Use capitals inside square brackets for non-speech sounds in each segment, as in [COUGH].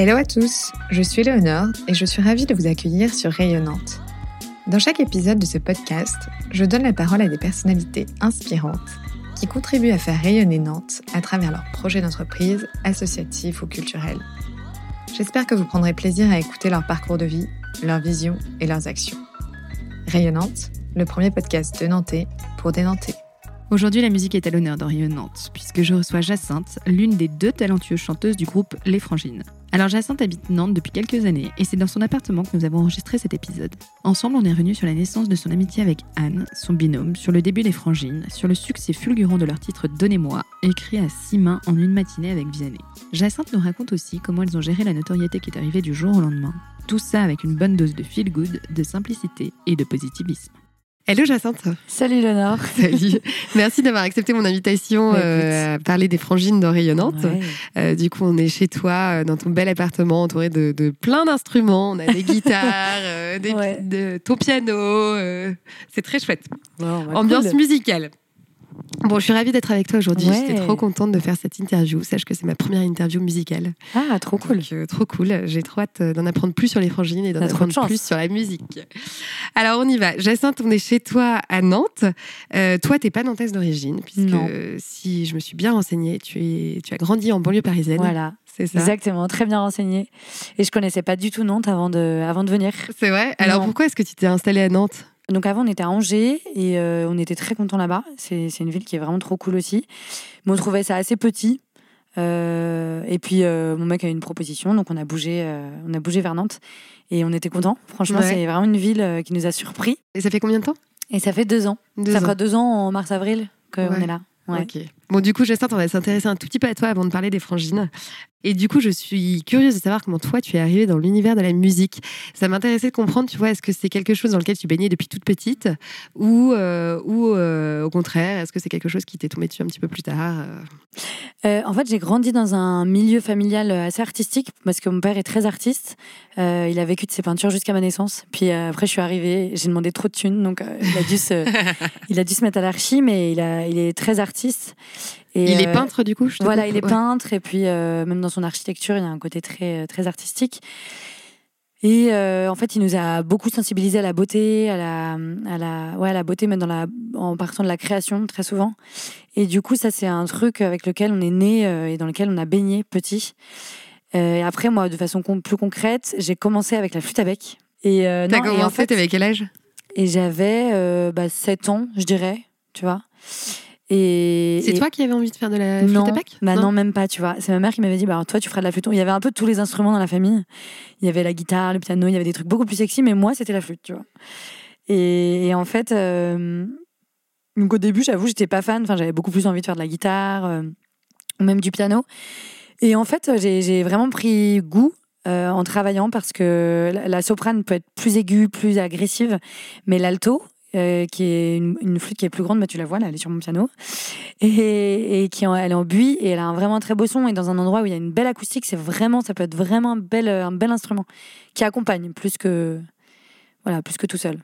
Hello à tous, je suis Léonore et je suis ravie de vous accueillir sur Rayonnante. Dans chaque épisode de ce podcast, je donne la parole à des personnalités inspirantes qui contribuent à faire rayonner Nantes à travers leurs projets d'entreprise, associatifs ou culturels. J'espère que vous prendrez plaisir à écouter leur parcours de vie, leurs visions et leurs actions. Rayonnante, le premier podcast de Nantais pour des Nantais. Aujourd'hui, la musique est à l'honneur dans Rayonnante, puisque je reçois Jacinthe, l'une des deux talentueuses chanteuses du groupe Les Frangines. Alors Jacinthe habite Nantes depuis quelques années et c'est dans son appartement que nous avons enregistré cet épisode. Ensemble, on est revenu sur la naissance de son amitié avec Anne, son binôme, sur le début des Frangines, sur le succès fulgurant de leur titre Donnez-moi, écrit à six mains en une matinée avec Vianney. Jacinthe nous raconte aussi comment elles ont géré la notoriété qui est arrivée du jour au lendemain. Tout ça avec une bonne dose de feel good, de simplicité et de positivisme. Hello Jacinthe. Salut Léonore. [LAUGHS] Salut. Merci d'avoir accepté mon invitation Bah, euh, à parler des frangines dans Rayonnante. Ouais. Euh, du coup, on est chez toi, euh, dans ton bel appartement, entouré de, de plein d'instruments. On a des [LAUGHS] guitares, euh, des, Ouais. de, ton piano. c'est très chouette. Bah, Ambiance cool. musicale. Bon, je suis ravie d'être avec toi aujourd'hui. Ouais. J'étais trop contente de faire cette interview. Sache que c'est ma première interview musicale. Ah, trop cool. Donc, euh, trop cool. J'ai trop hâte euh, d'en apprendre plus sur les frangines et d'en de apprendre plus sur la musique. Alors, on y va. Jacinthe, on est chez toi à Nantes. Euh, toi, t'es pas nantaise d'origine, puisque Non. si je me suis bien renseignée, tu, es, tu as grandi en banlieue parisienne. Voilà, C'est ça? exactement, très bien renseigné. Et je connaissais pas du tout Nantes avant de, avant de venir. C'est vrai? Alors, Non. pourquoi est-ce que tu t'es installée à Nantes? Donc avant, on était à Angers et euh, on était très contents là-bas. C'est c'est une ville qui est vraiment trop cool aussi. Mais on trouvait ça assez petit. Euh, et puis euh, mon mec a eu une proposition, donc on a bougé, on a bougé vers Nantes et on était contents. Franchement, Ouais. c'est vraiment une ville qui nous a surpris. Et ça fait combien de temps? Et ça fait deux ans. Deux ça ans. fera deux ans en mars-avril qu'on Ouais. est là. Ouais. Bon, du coup, Jacinthe, on va s'intéresser un tout petit peu à toi avant de parler des frangines. Et du coup, je suis curieuse de savoir comment toi, tu es arrivée dans l'univers de la musique. Ça m'intéressait de comprendre, tu vois, est-ce que c'est quelque chose dans lequel tu baignais depuis toute petite ou, euh, ou euh, au contraire, est-ce que c'est quelque chose qui t'est tombé dessus un petit peu plus tard euh? En fait, j'ai grandi dans un milieu familial assez artistique parce que mon père est très artiste. Il a vécu de ses peintures jusqu'à ma naissance. Puis après, je suis arrivée, j'ai demandé trop de thunes, donc il, a dû se, [LAUGHS] il a dû se mettre à l'archi, mais il, a, il est très artiste. Et, Il est euh, peintre, du coup je Voilà, il est Ouais. peintre et puis euh, même dans son architecture, il y a un côté très, très artistique. Et euh, en fait, il nous a beaucoup sensibilisés à la beauté, à la, à la, ouais, à la beauté, même dans la, en partant de la création très souvent. Et du coup, ça, c'est un truc avec lequel on est né euh, et dans lequel on a baigné petit. Euh, et après, moi, de façon con- plus concrète, j'ai commencé avec la flûte à bec. Et, euh, T'as commencé, en fait, t'avais quel âge? Et j'avais euh, bah, 7 ans, je dirais, tu vois. Et, C'est et- toi qui avais envie de faire de la flûte non, à bec bah non. même pas, tu vois. C'est ma mère qui m'avait dit, bah, toi, tu feras de la flûte. Il y avait un peu tous les instruments dans la famille. Il y avait la guitare, le piano, il y avait des trucs beaucoup plus sexy, mais moi, c'était la flûte, tu vois. Et, et en fait, euh, donc au début, j'avoue, j'étais pas fan. Enfin, j'avais beaucoup plus envie de faire de la guitare euh, ou même du piano. Et en fait, j'ai vraiment pris goût euh, en travaillant parce que la soprane peut être plus aiguë, plus agressive, mais l'alto, euh, qui est une, flûte qui est plus grande, bah, tu la vois, là, elle est sur mon piano, et, qui elle est en buis et elle a un vraiment très beau son et dans un endroit où il y a une belle acoustique, c'est vraiment, ça peut être vraiment un bel, un bel instrument qui accompagne plus que, voilà, plus que tout seul.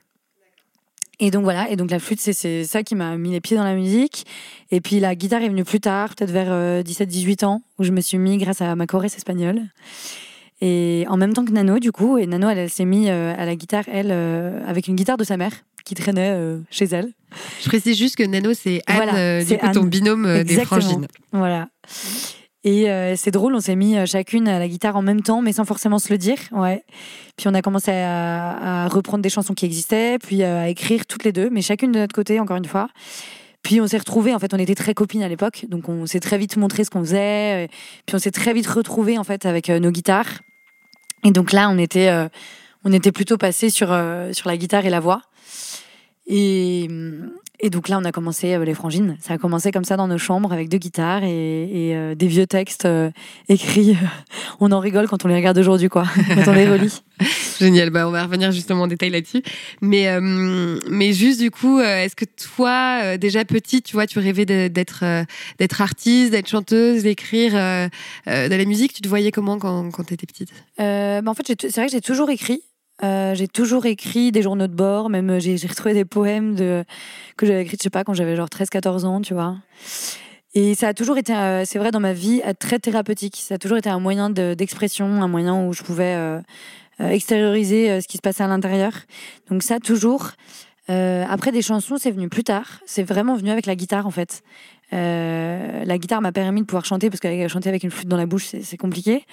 Et donc voilà, et donc la flûte, c'est- ça qui m'a mis les pieds dans la musique. Et puis la guitare est venue plus tard, peut-être vers 17-18 ans, où je me suis mis grâce à ma choresse espagnole. Et en même temps que Nano, du coup, et Nano, elle, s'est mise euh, à la guitare, elle, euh, avec une guitare de sa mère, qui traînait euh, chez elle. Je précise juste que Nano, c'est Anne, Voilà, euh, du coup, ton binôme euh, des Exactement. frangines. Voilà. Et euh, c'est drôle, on s'est mis chacune à la guitare en même temps, mais sans forcément se le dire. Ouais. Puis on a commencé à, à reprendre des chansons qui existaient, puis à écrire toutes les deux, mais chacune de notre côté, encore une fois. Puis on s'est retrouvés, en fait, on était très copines à l'époque, donc on s'est très vite montré ce qu'on faisait. Puis on s'est très vite retrouvés, en fait, avec nos guitares. Et donc là, on était, euh, on était plutôt passé sur, euh, sur la guitare et la voix. Et, et donc là, on a commencé euh, les frangines. Ça a commencé comme ça dans nos chambres avec deux guitares et, et, euh, des vieux textes euh, écrits. [LAUGHS] on en rigole quand on les regarde aujourd'hui, quoi. [LAUGHS] quand on les [LAUGHS] relit. Génial, bah, on va revenir justement en détail là-dessus. Mais, euh, mais juste du coup, est-ce que toi, déjà petite, tu vois, tu rêvais d'être d'être artiste, d'être chanteuse, d'écrire de la musique? Tu te voyais comment quand, quand tu étais petite bah, en fait, c'est vrai que j'ai toujours écrit. Euh, j'ai toujours écrit des journaux de bord, même euh, j'ai retrouvé des poèmes que j'avais écrits, je sais pas, quand j'avais genre 13-14 ans, tu vois. Et ça a toujours été, euh, c'est vrai, dans ma vie, très thérapeutique. Ça a toujours été un moyen de- d'expression, un moyen où je pouvais extérioriser ce qui se passait à l'intérieur. Donc ça, toujours. Après, des chansons, c'est venu plus tard. C'est vraiment venu avec la guitare, en fait. Euh, la guitare m'a permis de pouvoir chanter, parce que chanter avec une flûte dans la bouche, c'est compliqué.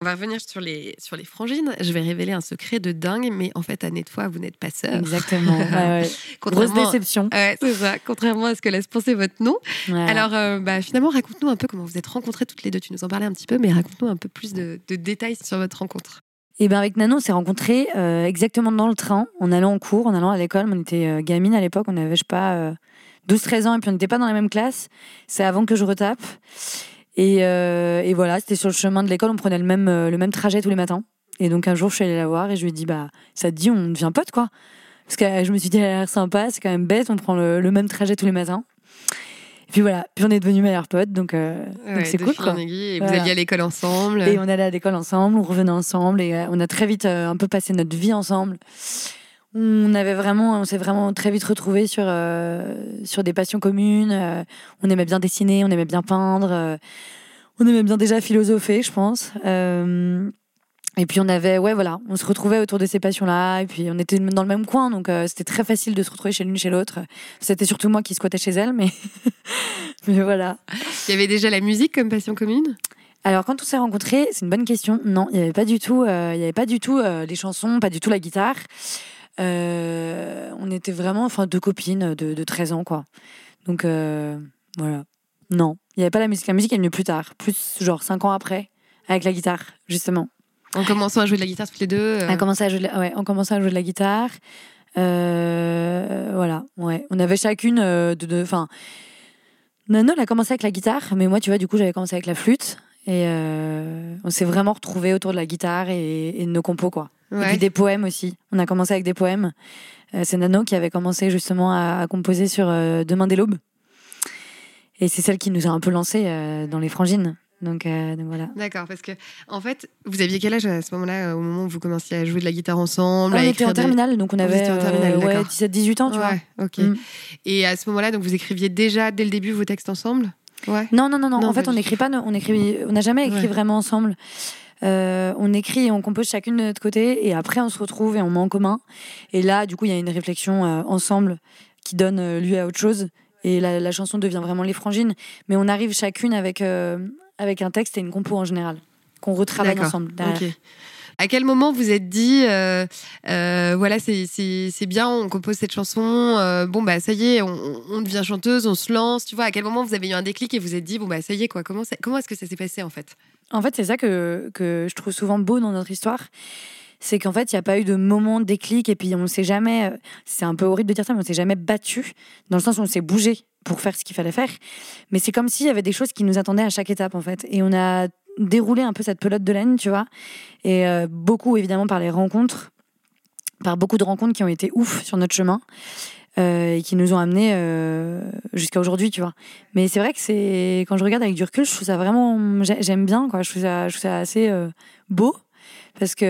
On va revenir sur les, sur les frangines. Je vais révéler un secret de dingue, mais en fait, Annette fois, vous n'êtes pas sœur. Exactement. [LAUGHS] Ouais. Grosse Contrairement, déception. Ouais, c'est ça. Contrairement à ce que laisse penser votre nom. Ouais. Alors, euh, bah, finalement, raconte-nous un peu comment vous êtes rencontrées toutes les deux. Tu nous en parlais un petit peu, mais raconte-nous un peu plus de, de détails sur votre rencontre. Et ben avec Nano, on s'est rencontrés euh, exactement dans le train, en allant en cours, en allant à l'école. On était euh, gamines à l'époque, on avait, je sais pas, 12-13 ans, et puis on n'était pas dans la même classe. C'est avant que je retape. Et, euh, et voilà, c'était sur le chemin de l'école, on prenait le même, euh, le même trajet tous les matins. Et donc un jour, je suis allée la voir et je lui ai dit, bah, ça te dit, on devient pote, quoi. Parce que euh, je me suis dit, elle a l'air sympa, c'est quand même bête, on prend le, le même trajet tous les matins. Et puis voilà, puis on est devenus meilleurs potes, donc euh, Ouais, c'est cool, quoi. et vous Voilà. alliez à l'école ensemble. Et on allait à l'école ensemble, on revenait ensemble et on a très vite euh, un peu passé notre vie ensemble. On avait vraiment, on s'est vraiment très vite retrouvés sur euh, sur des passions communes. euh, on aimait bien dessiner, on aimait bien peindre, euh, on aimait bien déjà philosopher, je pense. Euh, et puis on avait, ouais, voilà, on se retrouvait autour de ces passions-là. Et puis on était dans le même coin, donc euh, c'était très facile de se retrouver chez l'une chez l'autre. C'était surtout moi qui squattais chez elle, mais [LAUGHS] mais voilà. Il y avait déjà la musique comme passion commune? Alors quand on s'est rencontrés, c'est une bonne question. Non, il n'y avait pas du tout, euh, il y avait pas du tout euh, les chansons, pas du tout la guitare. Euh, on était vraiment, enfin, deux copines de, de 13 ans, quoi. Donc euh, voilà. Non, il n'y avait pas la musique. La musique est venue plus tard, plus genre 5 ans après, avec la guitare, justement. En commençant à jouer de la guitare toutes les deux. euh, On a commencé à jouer de la, ouais, on commençait à jouer de la guitare. Euh, voilà, ouais. On avait chacune de, enfin, Nano, elle a commencé avec la guitare, mais moi, tu vois, du coup, j'avais commencé avec la flûte. Et euh, on s'est vraiment retrouvés autour de la guitare et, et de nos compos, quoi. Et puis des poèmes aussi. On a commencé avec des poèmes. Euh, c'est Nano qui avait commencé justement à, à composer sur euh, Demain des l'aube. Et c'est celle qui nous a un peu lancé dans les frangines. Donc, donc voilà. D'accord, parce que en fait, vous aviez quel âge à ce moment-là, au moment où vous commenciez à jouer de la guitare ensemble on à était en des- terminale, donc on avait ouais, d'accord. 17-18 ans, tu vois. Ok. Mm. Et à ce moment-là, donc vous écriviez déjà dès le début vos textes ensemble? Ouais. Non, non, non, non. En fait, on n'écrit pas, on écrit, on n'a jamais écrit Ouais. vraiment ensemble. Euh, on écrit et on compose chacune de notre côté, et après on se retrouve et on met en commun. Et là, du coup, il y a une réflexion euh, ensemble qui donne euh, lieu à autre chose. Et la, la chanson devient vraiment les frangines. Mais on arrive chacune avec euh, avec un texte et une compo en général qu'on retravaille ensemble. derrière. À quel moment vous êtes dit, euh, euh, voilà, c'est- bien, on compose cette chanson, euh, bon, bah ça y est, on, devient chanteuse, on se lance, tu vois, à quel moment vous avez eu un déclic et vous êtes dit, bon, bah ça y est, quoi, comment, comment est-ce que ça s'est passé en fait? En fait, c'est ça que, que je trouve souvent beau dans notre histoire. C'est qu'en fait, il n'y a pas eu de moment déclic et puis on ne s'est jamais. C'est un peu horrible de dire ça, mais on s'est jamais battu, dans le sens où on s'est bougé pour faire ce qu'il fallait faire. Mais c'est comme s'il y avait des choses qui nous attendaient à chaque étape, en fait. Et on a déroulé un peu cette pelote de laine, tu vois. Et euh, beaucoup, évidemment, par les rencontres, par beaucoup de rencontres qui ont été ouf sur notre chemin. euh, et qui nous ont amenés euh, jusqu'à aujourd'hui, tu vois. Mais c'est vrai que c'est quand je regarde avec du recul, je trouve ça vraiment j'ai- j'aime bien quoi. Je trouve ça, je trouve ça assez beau parce que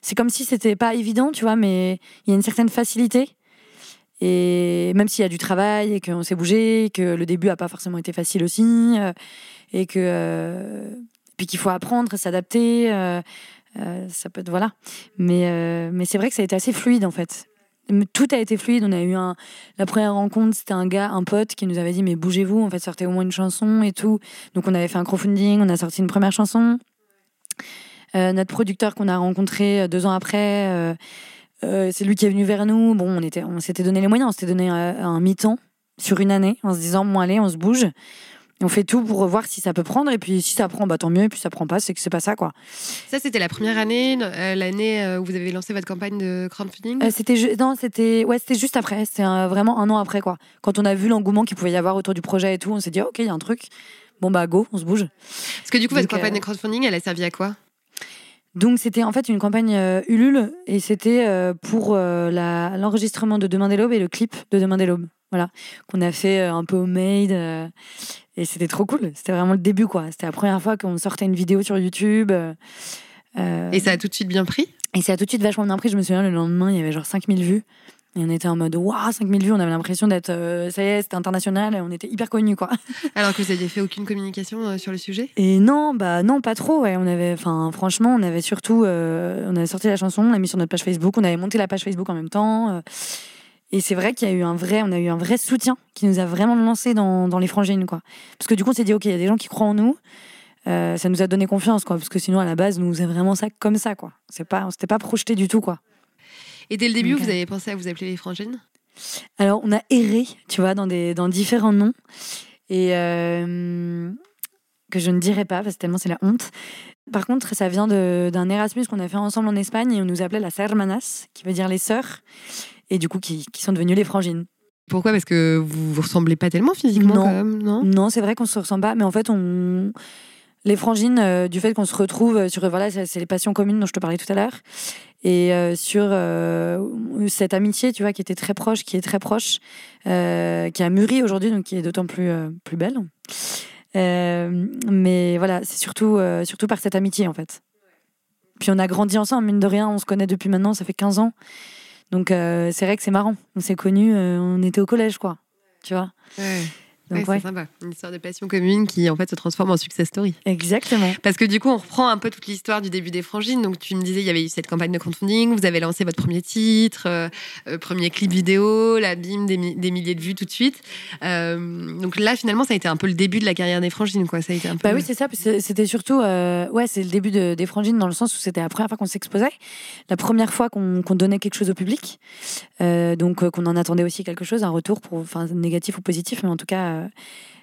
c'est comme si c'était pas évident, tu vois, mais il y a une certaine facilité. Et même s'il y a du travail et qu'on s'est bougé, que le début a pas forcément été facile aussi, et que euh, puis qu'il faut apprendre, s'adapter, euh, euh, ça peut être voilà. Mais mais c'est vrai que ça a été assez fluide en fait. Tout a été fluide. On a eu un la première rencontre, c'était un gars, un pote qui nous avait dit mais bougez-vous, en fait sortez au moins une chanson et tout. Donc on avait fait un crowdfunding, on a sorti une première chanson. Notre producteur qu'on a rencontré deux ans après, c'est lui qui est venu vers nous. Bon, on était, on s'était donné les moyens, on s'était donné euh, un mi-temps sur une année en se disant bon allez, on se bouge. Et on fait tout pour voir si ça peut prendre et puis si ça prend, bah tant mieux. Et puis ça prend pas, c'est que c'est pas ça quoi. Ça, c'était la première année, euh, l'année euh, où vous avez lancé votre campagne de crowdfunding? Euh, c'était non, c'était ouais, c'était juste après. C'était euh, vraiment un an après quoi. Quand on a vu l'engouement qu'il pouvait y avoir autour du projet et tout, on s'est dit ok, il y a un truc. Bon bah go, on se bouge. Parce que du coup, votre Donc, campagne euh, de crowdfunding, elle a servi à quoi? Donc c'était en fait une campagne euh, Ulule et c'était euh, pour euh, l'enregistrement de Demain des l'aube et le clip de Demain des l'aube. Voilà, qu'on a fait euh, un peu homemade euh, et c'était trop cool. C'était vraiment le début quoi. C'était la première fois qu'on sortait une vidéo sur YouTube. euh, euh, Et ça a tout de suite bien pris? Et ça a tout de suite vachement bien pris. Je me souviens le lendemain, il y avait genre 5000 vues. Et on était en mode, waouh, 5000 vues, on avait l'impression d'être, euh, ça y est, c'était international, et on était hyper connus, quoi. [LAUGHS] Alors que vous n'aviez fait aucune communication euh, sur le sujet? Et non, bah non, pas trop, ouais. On avait, enfin, franchement, on avait surtout, euh, on avait sorti la chanson, on l'a mis sur notre page Facebook, on avait monté la page Facebook en même temps. Euh, et c'est vrai qu'il y a eu un vrai, on a eu un vrai soutien qui nous a vraiment lancé dans, dans les frangines, quoi. Parce que du coup, on s'est dit, ok, il y a des gens qui croient en nous. Euh, ça nous a donné confiance, quoi. Parce que sinon, à la base, nous on faisait vraiment ça comme ça, quoi. C'est pas, on s'était pas projeté du tout, quoi. Et dès le début, vous avez pensé à vous appeler les frangines? Alors, on a erré, tu vois, dans, des, dans différents noms. Et euh, que je ne dirai pas, parce que tellement c'est la honte. Par contre, ça vient d'un Erasmus qu'on a fait ensemble en Espagne et on nous appelait las hermanas, qui veut dire les sœurs. Et du coup, qui, qui sont devenues les frangines. Pourquoi? Parce que vous vous ressemblez pas tellement physiquement Non. quand même, non? Non, c'est vrai qu'on se ressemble pas, mais en fait, on. Les frangines, euh, du fait qu'on se retrouve sur. Voilà, c'est les passions communes dont je te parlais tout à l'heure. Et euh, sur euh, cette amitié, tu vois, qui était très proche, qui est très proche, euh, qui a mûri aujourd'hui, donc qui est d'autant plus, euh, plus belle. Euh, mais voilà, c'est surtout, euh, surtout par cette amitié, en fait. Puis on a grandi ensemble, mine de rien, on se connaît depuis maintenant, ça fait 15 ans. Donc euh, c'est vrai que c'est marrant. On s'est connus, euh, on était au collège, quoi. Tu vois? Ouais, c'est sympa. Une histoire de passion commune qui en fait se transforme en success story. Exactement. Parce que du coup, on reprend un peu toute l'histoire du début des frangines. Donc, tu me disais, il y avait eu cette campagne de crowdfunding, vous avez lancé votre premier titre, euh, euh, premier clip vidéo, la bim, des, mi- des milliers de vues tout de suite. Euh, donc là, finalement, ça a été un peu le début de la carrière des frangines, quoi. Ça a été un peu. Bah oui, c'est ça. C'était surtout, euh, ouais, c'est le début de- des frangines dans le sens où c'était la première fois qu'on s'exposait, la première fois qu'on donnait quelque chose au public, donc qu'on en attendait aussi quelque chose, un retour, pour, enfin négatif ou positif, mais en tout cas,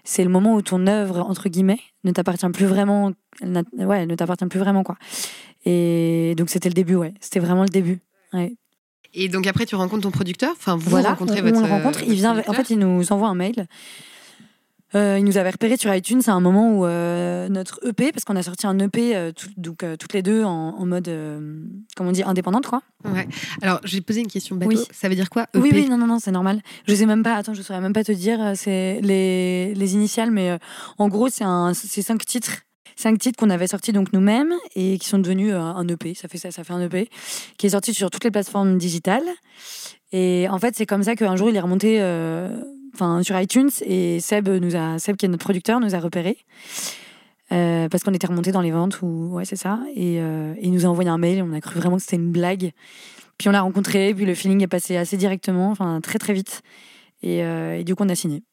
c'est le moment où ton œuvre entre guillemets ne t'appartient plus vraiment, ouais, elle ne t'appartient plus vraiment quoi. Et donc c'était le début, ouais, c'était vraiment le début. Ouais. Et donc après, tu rencontres ton producteur? Enfin, vous voilà, rencontrez on, votre. on le rencontre, euh, il vient, en fait, il nous envoie un mail. Euh, il nous avait repéré sur iTunes à un moment où euh, notre EP, parce qu'on a sorti un EP euh, tout- donc, toutes les deux en, en mode, comment on dit, indépendante, quoi. Ouais. Alors, te poser une question bateau. Oui. Ça veut dire quoi EP Oui, oui, non, non, non, c'est normal. Je sais même pas, attends, je saurais même pas te dire c'est les, les initiales, mais en gros, c'est un, c'est cinq titres. Cinq titres qu'on avait sortis donc nous-mêmes et qui sont devenus un EP. Ça fait ça, ça fait un EP qui est sorti sur toutes les plateformes digitales. Et en fait, c'est comme ça qu'un jour, il est remonté, euh, enfin, sur iTunes et Seb nous a, Seb qui est notre producteur, nous a repéré. Euh, parce qu'on était remonté dans les ventes ou ouais c'est ça et, euh, et il nous a envoyé un mail et on a cru vraiment que c'était une blague puis on l'a rencontré, puis le feeling est passé assez directement, enfin très très vite. Et, euh, et du coup, on a signé.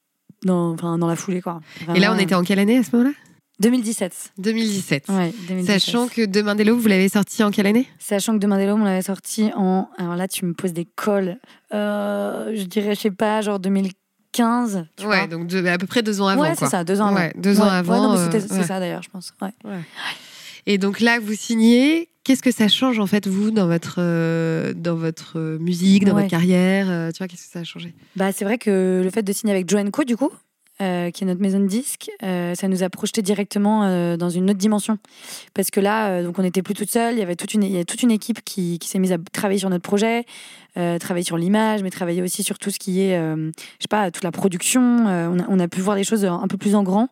Dans, enfin, dans la foulée, quoi. Et là, on était en quelle année à ce moment-là? 2017. 2017. Ouais, 2017. Sachant que Lots, vous l'avez sorti en quelle année? Sachant que Lots, on l'avait sorti en. Alors là, tu me poses des cols. Euh, je dirais, je sais pas, genre 2015. Tu Ouais, vois. donc deux- à peu près deux ans avant. ouais, c'est ça, deux ans avant. Ouais, deux ans Ouais, avant, euh, c'est ça d'ailleurs, je pense. Ouais. Et donc là, vous signez. Qu'est-ce que ça change en fait vous dans votre euh, dans votre musique, dans votre carrière euh, Tu vois, qu'est-ce que ça a changé? Bah, c'est vrai que le fait de signer avec Joe Co, du coup, euh, qui est notre maison de disques, euh, ça nous a projeté directement euh, dans une autre dimension. Parce que là, donc on n'était plus toute seule, il y avait toute une, il y a toute une équipe qui, qui s'est mise à travailler sur notre projet, travailler sur l'image, mais travailler aussi sur tout ce qui est, je sais pas, toute la production. On, a, on a pu voir les choses un peu plus en grand.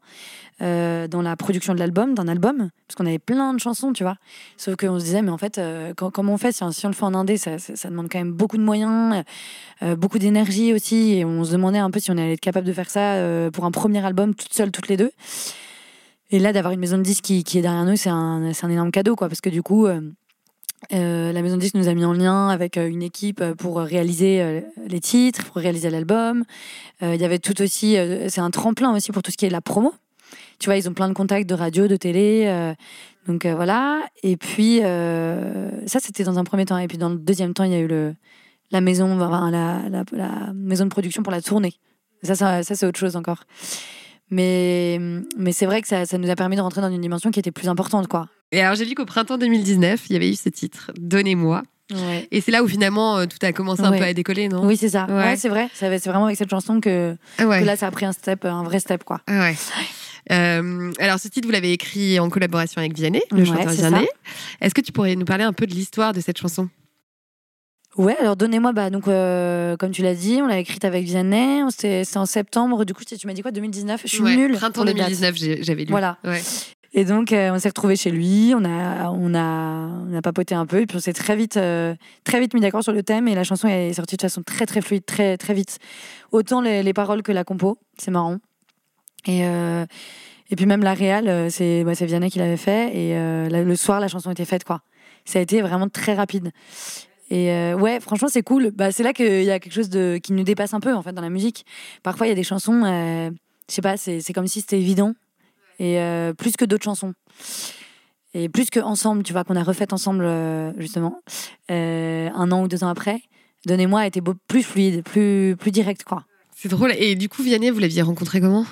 Euh, dans la production de l'album, d'un album, parce qu'on avait plein de chansons, tu vois. Sauf qu'on se disait, mais en fait, euh, quand- comment on fait si, on- le fait en indé, ça, demande quand même beaucoup de moyens, euh, beaucoup d'énergie aussi. Et on se demandait un peu si on allait être capable de faire ça euh, pour un premier album, toute seule, toutes les deux. Et là, d'avoir une maison de disques qui, est derrière nous, c'est un, un énorme cadeau, quoi. Parce que du coup, euh, euh, la maison de disques nous a mis en lien avec euh, une équipe euh, pour réaliser euh, les titres, pour réaliser l'album. Euh, Il y avait tout aussi, euh, c'est un tremplin aussi pour tout ce qui est la promo. Tu vois, ils ont plein de contacts de radio, de télé. euh, donc euh, voilà. Et puis, euh, ça, c'était dans un premier temps. Et puis, dans le deuxième temps, il y a eu le, la maison, enfin, la, la, la maison de production pour la tournée. Ça, ça, ça c'est autre chose encore. Mais, mais c'est vrai que ça, ça nous a permis de rentrer dans une dimension qui était plus importante, quoi. Et alors j'ai vu qu'au printemps 2019, il y avait eu ce titre, Donnez-moi. Ouais. Et c'est là où finalement euh, tout a commencé un Ouais. peu à décoller, non? Oui, c'est ça. Ouais. C'est vrai. C'est vraiment avec cette chanson que, Ah que là, ça a pris un step, un vrai step, quoi. Euh, alors ce titre, vous l'avez écrit en collaboration avec Vianney, le Ouais, chanteur c'est Vianney. Est-ce que tu pourrais nous parler un peu de l'histoire de cette chanson? Ouais, alors donnez-moi, bah, donc, euh, comme tu l'as dit, on l'a écrite avec Vianney. C'était en septembre. Du coup, tu m'as dit quoi 2019 Je suis Ouais, nulle. Printemps pour les dates. 2019, j'ai- j'avais lu. Voilà. Ouais. Et donc, euh, on s'est retrouvés chez lui, on a, on, a, on a papoté un peu, et puis on s'est très vite, euh, très vite mis d'accord sur le thème, et la chanson est sortie de façon très, très fluide, très, très vite. Autant les, les paroles que la compo, c'est marrant. Et, euh, et puis même la réal, euh, c'est bah, Vianney qui l'avait fait, et euh, le soir, la chanson était faite, quoi. Ça a été vraiment très rapide. Et ouais, franchement, c'est cool. Bah, c'est là qu'il y a quelque chose de, qui nous dépasse un peu, en fait, dans la musique. Parfois, il y a des chansons, je sais pas, c'est comme si c'était évident. Et plus que d'autres chansons. Et plus que ensemble, tu vois, qu'on a refait ensemble, justement, un an ou deux ans après. Donnez-moi était beau- plus fluide, plus, plus direct, quoi. C'est drôle. Et du coup, Vianney, vous l'aviez rencontré comment?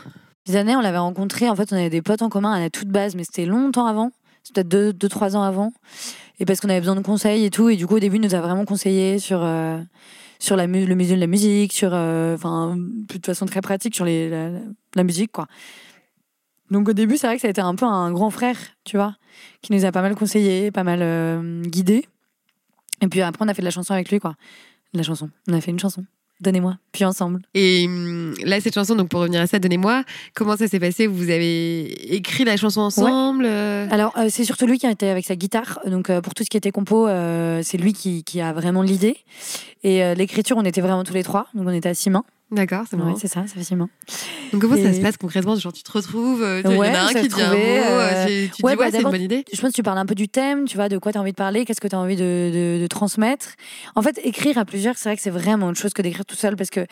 Années, on l'avait rencontré, en fait, on avait des potes en commun à la toute base, mais c'était longtemps avant. C'était peut-être deux, deux, trois ans avant. Et parce qu'on avait besoin de conseils et tout. Et du coup, au début, il nous a vraiment conseillé sur, euh, sur le musée de la musique, sur, euh, enfin, de façon très pratique, sur les, la, la musique, quoi. Donc au début, c'est vrai que ça a été un peu un grand frère, tu vois, qui nous a pas mal conseillé, pas mal euh, guidé. Et puis après, on a fait de la chanson avec lui, quoi. De la chanson. On a fait une chanson. Donnez-moi. Puis ensemble. Et hum, là, cette chanson, donc pour revenir à ça, donnez-moi, comment ça s'est passé? Vous avez écrit la chanson ensemble euh? Alors, euh, c'est surtout lui qui a été avec sa guitare. Donc, euh, pour tout ce qui était compo, euh, c'est lui qui, qui a vraiment l'idée. Et l'écriture, on était vraiment tous les trois. Donc, on était à six mains. D'accord, c'est Ouais, marrant. c'est ça, ça six mains. Donc comment ça Et- se passe concrètement? Genre tu te retrouves, euh, tu- il Ouais, y en a un qui dit un mot, euh, c'est- tu ouais, dis bah, ouais, c'est une bonne idée. Je pense que tu parles un peu du thème, tu vois, de quoi tu as envie de parler, qu'est-ce que tu as envie de, de- de transmettre. En fait, écrire à plusieurs, c'est vrai que c'est vraiment autre chose que d'écrire tout seul parce que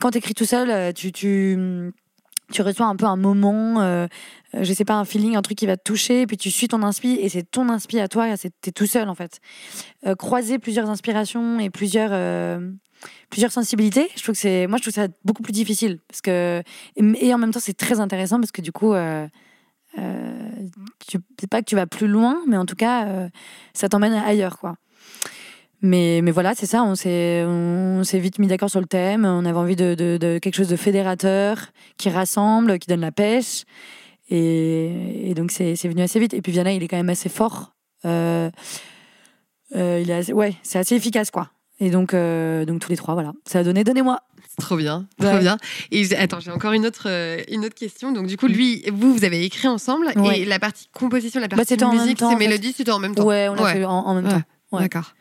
quand tu écris tout seul, euh, tu, tu, tu reçois un peu un moment, euh, je sais pas, un feeling, un truc qui va te toucher, puis tu suis ton inspi et c'est ton inspi à toi, c'est- t'es tout seul en fait. Euh, croiser plusieurs inspirations et plusieurs. euh, plusieurs sensibilités je trouve que c'est moi je trouve ça beaucoup plus difficile parce que et en même temps c'est très intéressant parce que du coup euh, euh, pas que tu vas plus loin, mais en tout cas, euh, ça t'emmène ailleurs, quoi. Mais, mais voilà, c'est ça, on s'est, on s'est vite mis d'accord sur le thème. On avait envie de, de- quelque chose de fédérateur, qui rassemble, qui donne la pêche. Et, donc, c'est, venu assez vite. Et puis, Vianney, il est quand même assez fort. Euh, euh, il est ouais, c'est assez efficace, quoi. Et donc, euh, donc, tous les trois, voilà. Ça a donné, donnez-moi. C'est Trop bien, trop Ouais. bien. Et attends, j'ai encore une autre, euh, une autre question. Donc du coup, lui, vous, vous avez écrit ensemble Ouais. et la partie composition, la Bah, partie musique, temps, ces en fait. mélodies, c'était en même temps. Ouais, on l'a Ouais. fait en, en même temps. Ouais. D'accord.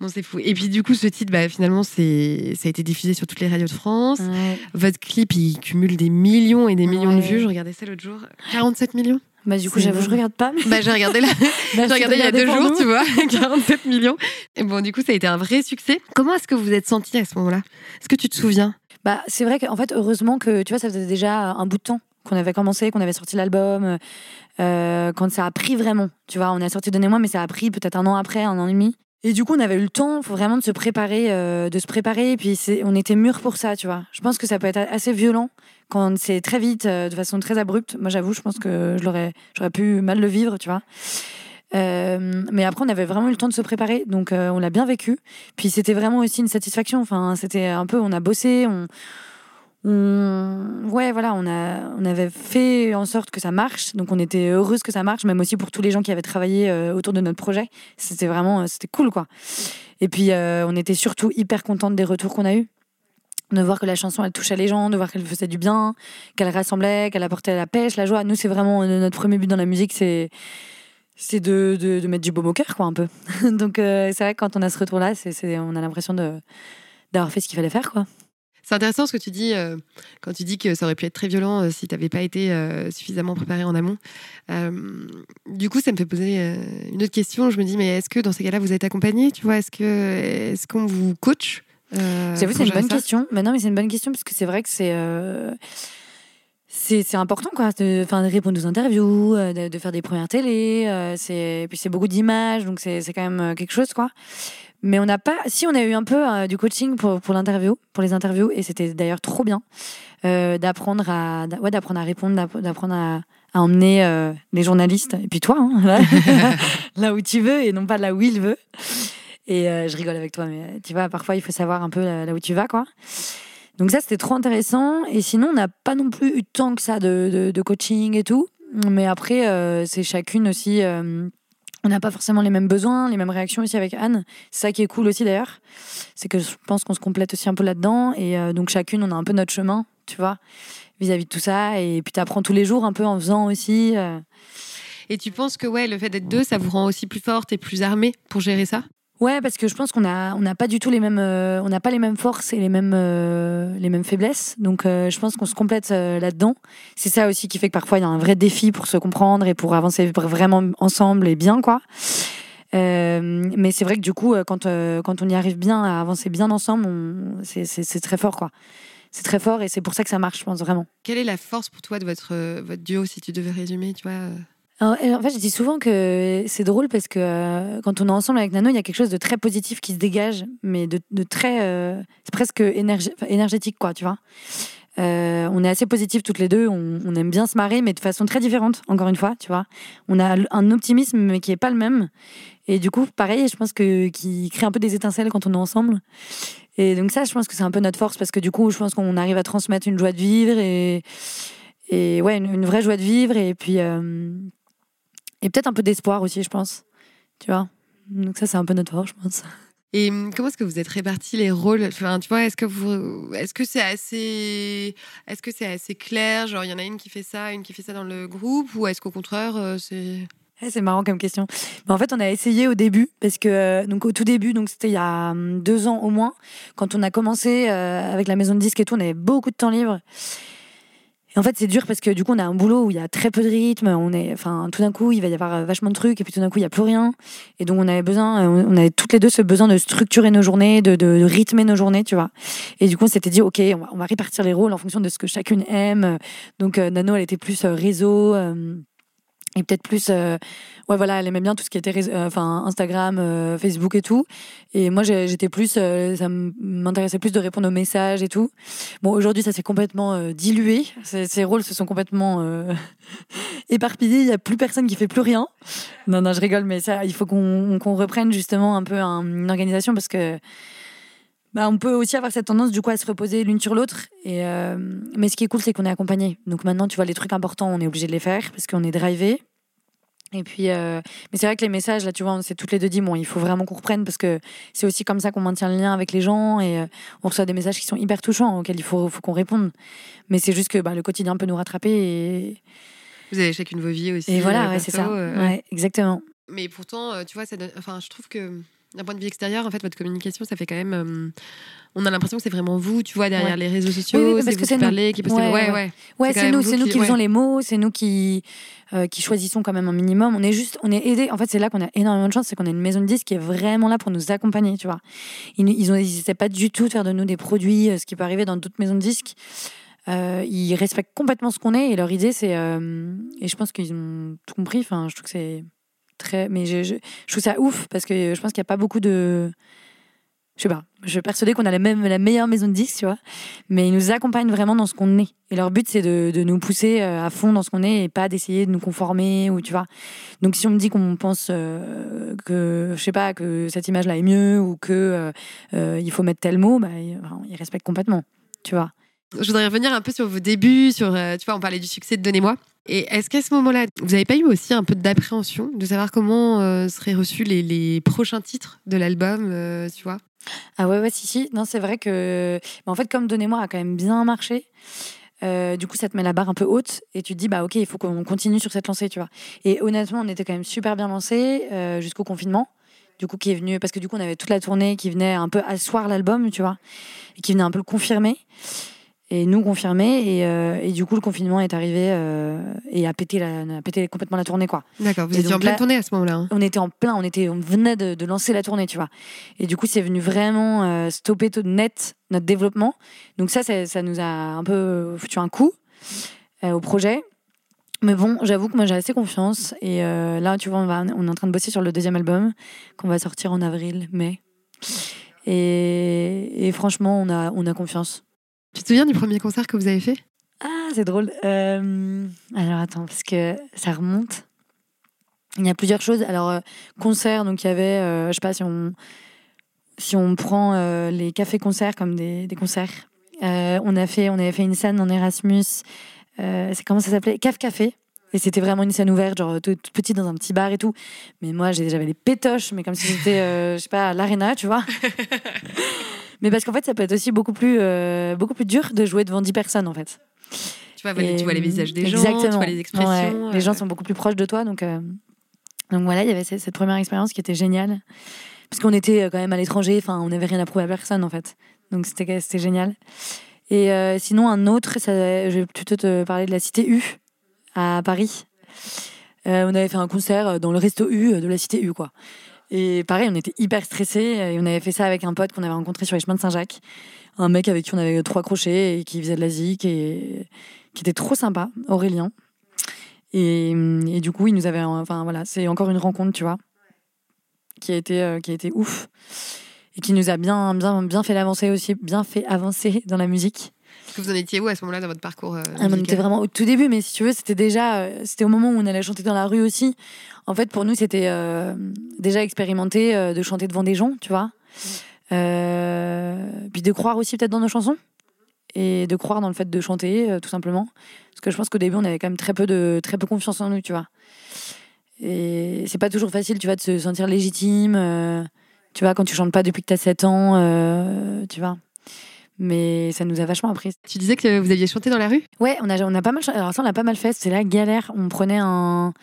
Bon, c'est fou. Et puis du coup, ce titre, bah, finalement, c'est, ça a été diffusé sur toutes les radios de France. Ouais. Votre clip, il cumule des millions et des millions de vues. Je regardais ça l'autre jour. 47 millions. Bah, du coup, j'avoue, je regarde pas. Mais... Bah, j'ai regardé là. [LAUGHS] J'ai regardé il y a deux jours, tu vois, [LAUGHS] [LAUGHS] 47 millions. Et bon, du coup, ça a été un vrai succès. Comment est-ce que vous êtes senti à ce moment-là? Est-ce que tu te souviens? Bah, c'est vrai qu'en fait, heureusement que, tu vois, ça faisait déjà un bout de temps qu'on avait commencé, qu'on avait sorti l'album, euh, quand ça a pris vraiment. Tu vois, on a sorti Donnez-moi, mais ça a pris peut-être un an après, un an et demi. Et du coup, on avait eu le temps faut vraiment de se préparer, euh, de se préparer. Et puis, on était mûrs pour ça, tu vois. Je pense que ça peut être assez violent quand c'est très vite, euh, de façon très abrupte. Moi, j'avoue, je pense que je l'aurais, j'aurais pu mal le vivre, tu vois. Euh, mais après, on avait vraiment eu le temps de se préparer, donc euh, on l'a bien vécu. Puis c'était vraiment aussi une satisfaction. Enfin, c'était un peu, on a bossé, on, on- ouais, voilà, on a, on avait fait en sorte que ça marche. Donc on était heureuse que ça marche, même aussi pour tous les gens qui avaient travaillé autour de notre projet. C'était vraiment, c'était cool, quoi. Et puis on était surtout hyper contente des retours qu'on a eus. De voir que la chanson elle touchait les gens, de voir qu'elle faisait du bien, qu'elle rassemblait, qu'elle apportait la pêche, la joie. Nous, c'est vraiment euh, notre premier but dans la musique, c'est c'est de, de, mettre du baume au cœur, quoi, un peu. [LAUGHS] Donc, euh, c'est vrai que quand on a ce retour-là, c'est, on a l'impression de, d'avoir fait ce qu'il fallait faire, quoi. C'est intéressant ce que tu dis euh, quand tu dis que ça aurait pu être très violent si tu n'avais pas été suffisamment préparé en amont. Du coup, ça me fait poser une autre question. Je me dis, mais est-ce que dans ces cas-là, vous êtes accompagné Tu vois, est-ce que est-ce qu'on vous coach? Euh, J'avoue, c'est une bonne question. Mais non, mais c'est une bonne question parce que c'est vrai que c'est. euh, C'est, important quoi, de, répondre aux interviews, euh, de, de faire des premières télés, euh, c'est, puis c'est beaucoup d'images, donc c'est, c'est quand même euh, quelque chose quoi. Mais on n'a pas, si on a eu un peu euh, du coaching pour, pour l'interview, pour les interviews, et c'était d'ailleurs trop bien euh, d'apprendre à, ouais, d'apprendre à répondre, d'app- d'apprendre à, à emmener euh, les journalistes, et puis toi, hein, là, [LAUGHS] là où tu veux et non pas là où il veut. Et euh, je rigole avec toi, mais tu vois, parfois il faut savoir un peu là, là où tu vas, quoi. Donc ça, c'était trop intéressant. Et sinon, on n'a pas non plus eu tant que ça de, de, coaching et tout. Mais après, euh, c'est chacune aussi. euh, on n'a pas forcément les mêmes besoins, les mêmes réactions aussi avec Anne. C'est ça qui est cool aussi d'ailleurs. C'est que je pense qu'on se complète aussi un peu là-dedans. Et euh, donc chacune, on a un peu notre chemin, tu vois, vis-à-vis de tout ça. Et puis tu apprends tous les jours un peu en faisant aussi. euh. Et tu penses que ouais, le fait d'être deux, ça vous rend aussi plus forte et plus armée pour gérer ça? Ouais, parce que je pense qu'on a, on n'a pas du tout les mêmes, euh, on n'a pas les mêmes forces et les mêmes, euh, les mêmes faiblesses. Donc, euh, je pense qu'on se complète là-dedans. C'est ça aussi qui fait que parfois il y a un vrai défi pour se comprendre et pour avancer vraiment ensemble et bien, quoi. mais c'est vrai que du coup, quand, quand on y arrive bien à avancer bien ensemble, c'est très fort, quoi. C'est très fort et c'est pour ça que ça marche, je pense vraiment. Quelle est la force pour toi de votre, votre duo, si tu devais résumer, tu vois en fait, je dis souvent que c'est drôle parce que euh, quand on est ensemble avec Nano, il y a quelque chose de très positif qui se dégage, mais de, très. Euh, c'est presque énergétique, quoi, tu vois. Euh, on est assez positifs toutes les deux, on, aime bien se marrer, mais de façon très différente, encore une fois, tu vois. On a un optimisme, mais qui est pas le même. Et du coup, pareil, je pense que qui crée un peu des étincelles quand on est ensemble. Et donc, ça, je pense que c'est un peu notre force parce que du coup, je pense qu'on arrive à transmettre une joie de vivre et, et ouais, une, vraie joie de vivre. Et puis. Et peut-être un peu d'espoir aussi, je pense. Tu vois? Donc ça, c'est un peu notre force, je pense. Et hum, comment est-ce que vous êtes répartis les rôles? Enfin, tu vois, est-ce que vous, est-ce que c'est assez, est-ce que c'est assez clair? Genre, il y en a une qui fait ça, une qui fait ça dans le groupe, ou est-ce qu'au contraire, euh, c'est eh, c'est marrant comme question. Mais en fait, on a essayé au début, parce que euh, donc au tout début, donc c'était il y a hum, deux ans au moins, quand on a commencé euh, avec la maison de disques et tout, on avait beaucoup de temps libre. Et en fait, c'est dur parce que du coup, on a un boulot où il y a très peu de rythme. On est, enfin, tout d'un coup, il va y avoir vachement de trucs, et puis tout d'un coup, il n'y a plus rien. Et donc, on avait besoin, on avait toutes les deux ce besoin de structurer nos journées, de, de, rythmer nos journées, tu vois. Et du coup, on s'était dit, ok, on va, on va, répartir les rôles en fonction de ce que chacune aime. Donc, euh, Nano, elle était plus euh, réseau. Euh, et peut-être plus euh, ouais voilà elle aimait bien tout ce qui était euh, enfin Instagram euh, Facebook et tout. Et moi j'étais plus ça m'intéressait plus de répondre aux messages et tout. Bon aujourd'hui ça s'est complètement dilué. Ces, rôles se sont complètement [LAUGHS] éparpillés. Il y a plus personne qui fait plus rien. Non non je rigole mais ça il faut qu'on reprenne justement un peu une organisation parce que bah, on peut aussi avoir cette tendance du coup à se reposer l'une sur l'autre. Et euh, mais ce qui est cool, c'est qu'on est accompagné. Donc maintenant, tu vois, les trucs importants, on est obligé de les faire parce qu'on est drivé. Et puis, euh, mais c'est vrai que les messages, là, tu vois, on s'est toutes les deux dit, bon, il faut vraiment qu'on reprenne parce que c'est aussi comme ça qu'on maintient le lien avec les gens et euh, on reçoit des messages qui sont hyper touchants auxquels il faut, faut qu'on réponde. Mais c'est juste que bah, le quotidien peut nous rattraper et. Vous avez chacune vos vies aussi. Et voilà, c'est ça. Ouais, exactement. Mais pourtant, tu vois, ça enfin, je trouve que d'un point de vue extérieur, en fait, votre communication, ça fait quand même. Euh, on a l'impression que c'est vraiment vous, tu vois, derrière les réseaux sociaux. Oui, parce que c'est nous. qui postez. Ouais, ouais. Ouais, c'est nous, c'est nous qui faisons les mots, c'est nous qui euh, qui choisissons quand même un minimum. On est juste, on est aidé. En fait, c'est là qu'on a énormément de chance, c'est qu'on a une maison de disques qui est vraiment là pour nous accompagner, tu vois. Ils, ils n'hésitaient pas du tout de faire de nous des produits, euh, ce qui peut arriver dans d'autres maisons de disques. ils respectent complètement ce qu'on est et leur idée, c'est et je pense qu'ils ont tout compris. Enfin, je trouve que c'est très. Mais je, je, trouve ça ouf parce que je pense qu'il n'y a pas beaucoup de. Je sais pas, je suis persuadée qu'on a la, même, la meilleure maison de disques, tu vois. Mais ils nous accompagnent vraiment dans ce qu'on est. Et leur but, c'est de, de, nous pousser euh, à fond dans ce qu'on est et pas d'essayer de nous conformer ou tu vois. Donc si on me dit qu'on pense euh, que, je sais pas, que cette image-là est mieux ou que euh, il faut mettre tel mot, bah, ils respectent complètement, tu vois. Je voudrais revenir un peu sur vos débuts, sur, tu vois, on parlait du succès de Donnez-moi. Et est-ce qu'à ce, moment-là, vous n'avez pas eu aussi un peu d'appréhension de savoir comment euh, seraient reçus les, prochains titres de l'album, euh, tu vois? Ah ouais, ouais, si, si. Non, c'est vrai que, en fait, comme Donnez-moi a quand même bien marché, euh, du coup, ça te met la barre un peu haute et tu te dis, bah ok, il faut qu'on continue sur cette lancée, tu vois. Et honnêtement, on était quand même super bien lancé jusqu'au confinement du coup qui est venu parce que du coup on avait toute la tournée qui venait un peu asseoir l'album tu vois et qui venait un peu le confirmer et nous confirmer et, euh, et, du coup le confinement est arrivé euh, et a pété, la, a pété complètement la tournée quoi. D'accord, vous étiez en pleine tournée à ce moment-là. Hein. On était en plein, on était, on venait de, de, lancer la tournée, tu vois. Et du coup c'est venu vraiment euh, stopper tout net notre développement. Donc ça, ça, ça nous a un peu foutu un coup au projet. Mais bon, j'avoue que moi j'ai assez confiance et là tu vois on, va, on est en train de bosser sur le deuxième album qu'on va sortir en avril, mai. Et, et franchement on a, on a confiance. Tu te souviens du premier concert que vous avez fait? Ah, c'est drôle. Euh, alors attends, parce que ça remonte. Il y a plusieurs choses. Alors, euh, concert, donc il y avait, euh, je sais pas si on, si on prend les cafés-concerts comme des, des concerts. on, a fait, on avait fait une scène en Erasmus. c'est comment ça s'appelait? Caf Café. Et c'était vraiment une scène ouverte, genre toute petite dans un petit bar et tout. Mais moi, j'avais les pétoches, mais comme si j'étais, je sais pas, à l'aréna, tu vois. [LAUGHS] Mais parce qu'en fait, ça peut être aussi beaucoup plus, euh, beaucoup plus dur de jouer devant 10 personnes, en fait. Tu vois, tu vois les visages des gens, tu vois les expressions. Ouais, les gens euh, sont beaucoup plus proches de toi, donc euh, donc voilà, il y avait cette, première expérience qui était géniale, parce qu'on était euh, quand même à l'étranger, enfin on n'avait rien à prouver à personne en fait, donc c'était c'était génial. Et euh, sinon un autre, ça, je vais plutôt te parler de la Cité U à Paris. Euh, on avait fait un concert dans le resto U de la Cité U quoi. Et pareil, on était hyper stressés. Et on avait fait ça avec un pote qu'on avait rencontré sur les chemins de Saint-Jacques. Un mec avec qui on avait trois crochets et qui faisait de la zik et qui était trop sympa, Aurélien. Et, du coup, il nous avait. Enfin voilà, c'est encore une rencontre, tu vois, qui a été, euh, qui a été ouf. Et qui nous a bien, bien, bien fait avancer aussi, bien fait avancer dans la musique. Que vous en étiez où à ce moment-là dans votre parcours euh, Ah, on était vraiment au tout début, mais si tu veux, c'était déjà, euh, c'était au moment où on allait chanter dans la rue aussi. En fait, pour nous, c'était euh, déjà expérimenter euh, de chanter devant des gens, tu vois. Euh, puis de croire aussi peut-être dans nos chansons et de croire dans le fait de chanter, tout simplement. Parce que je pense qu'au début, on avait quand même très peu de très peu confiance en nous, tu vois. Et c'est pas toujours facile, tu vois, de se sentir légitime. tu vois, quand tu chantes pas depuis que t'as 7 ans, tu vois. Mais ça nous a vachement appris. Tu disais que vous aviez chanté dans la rue? Ouais, on a, on a pas mal. Alors ça, on a pas mal fait. C'est la galère. On prenait un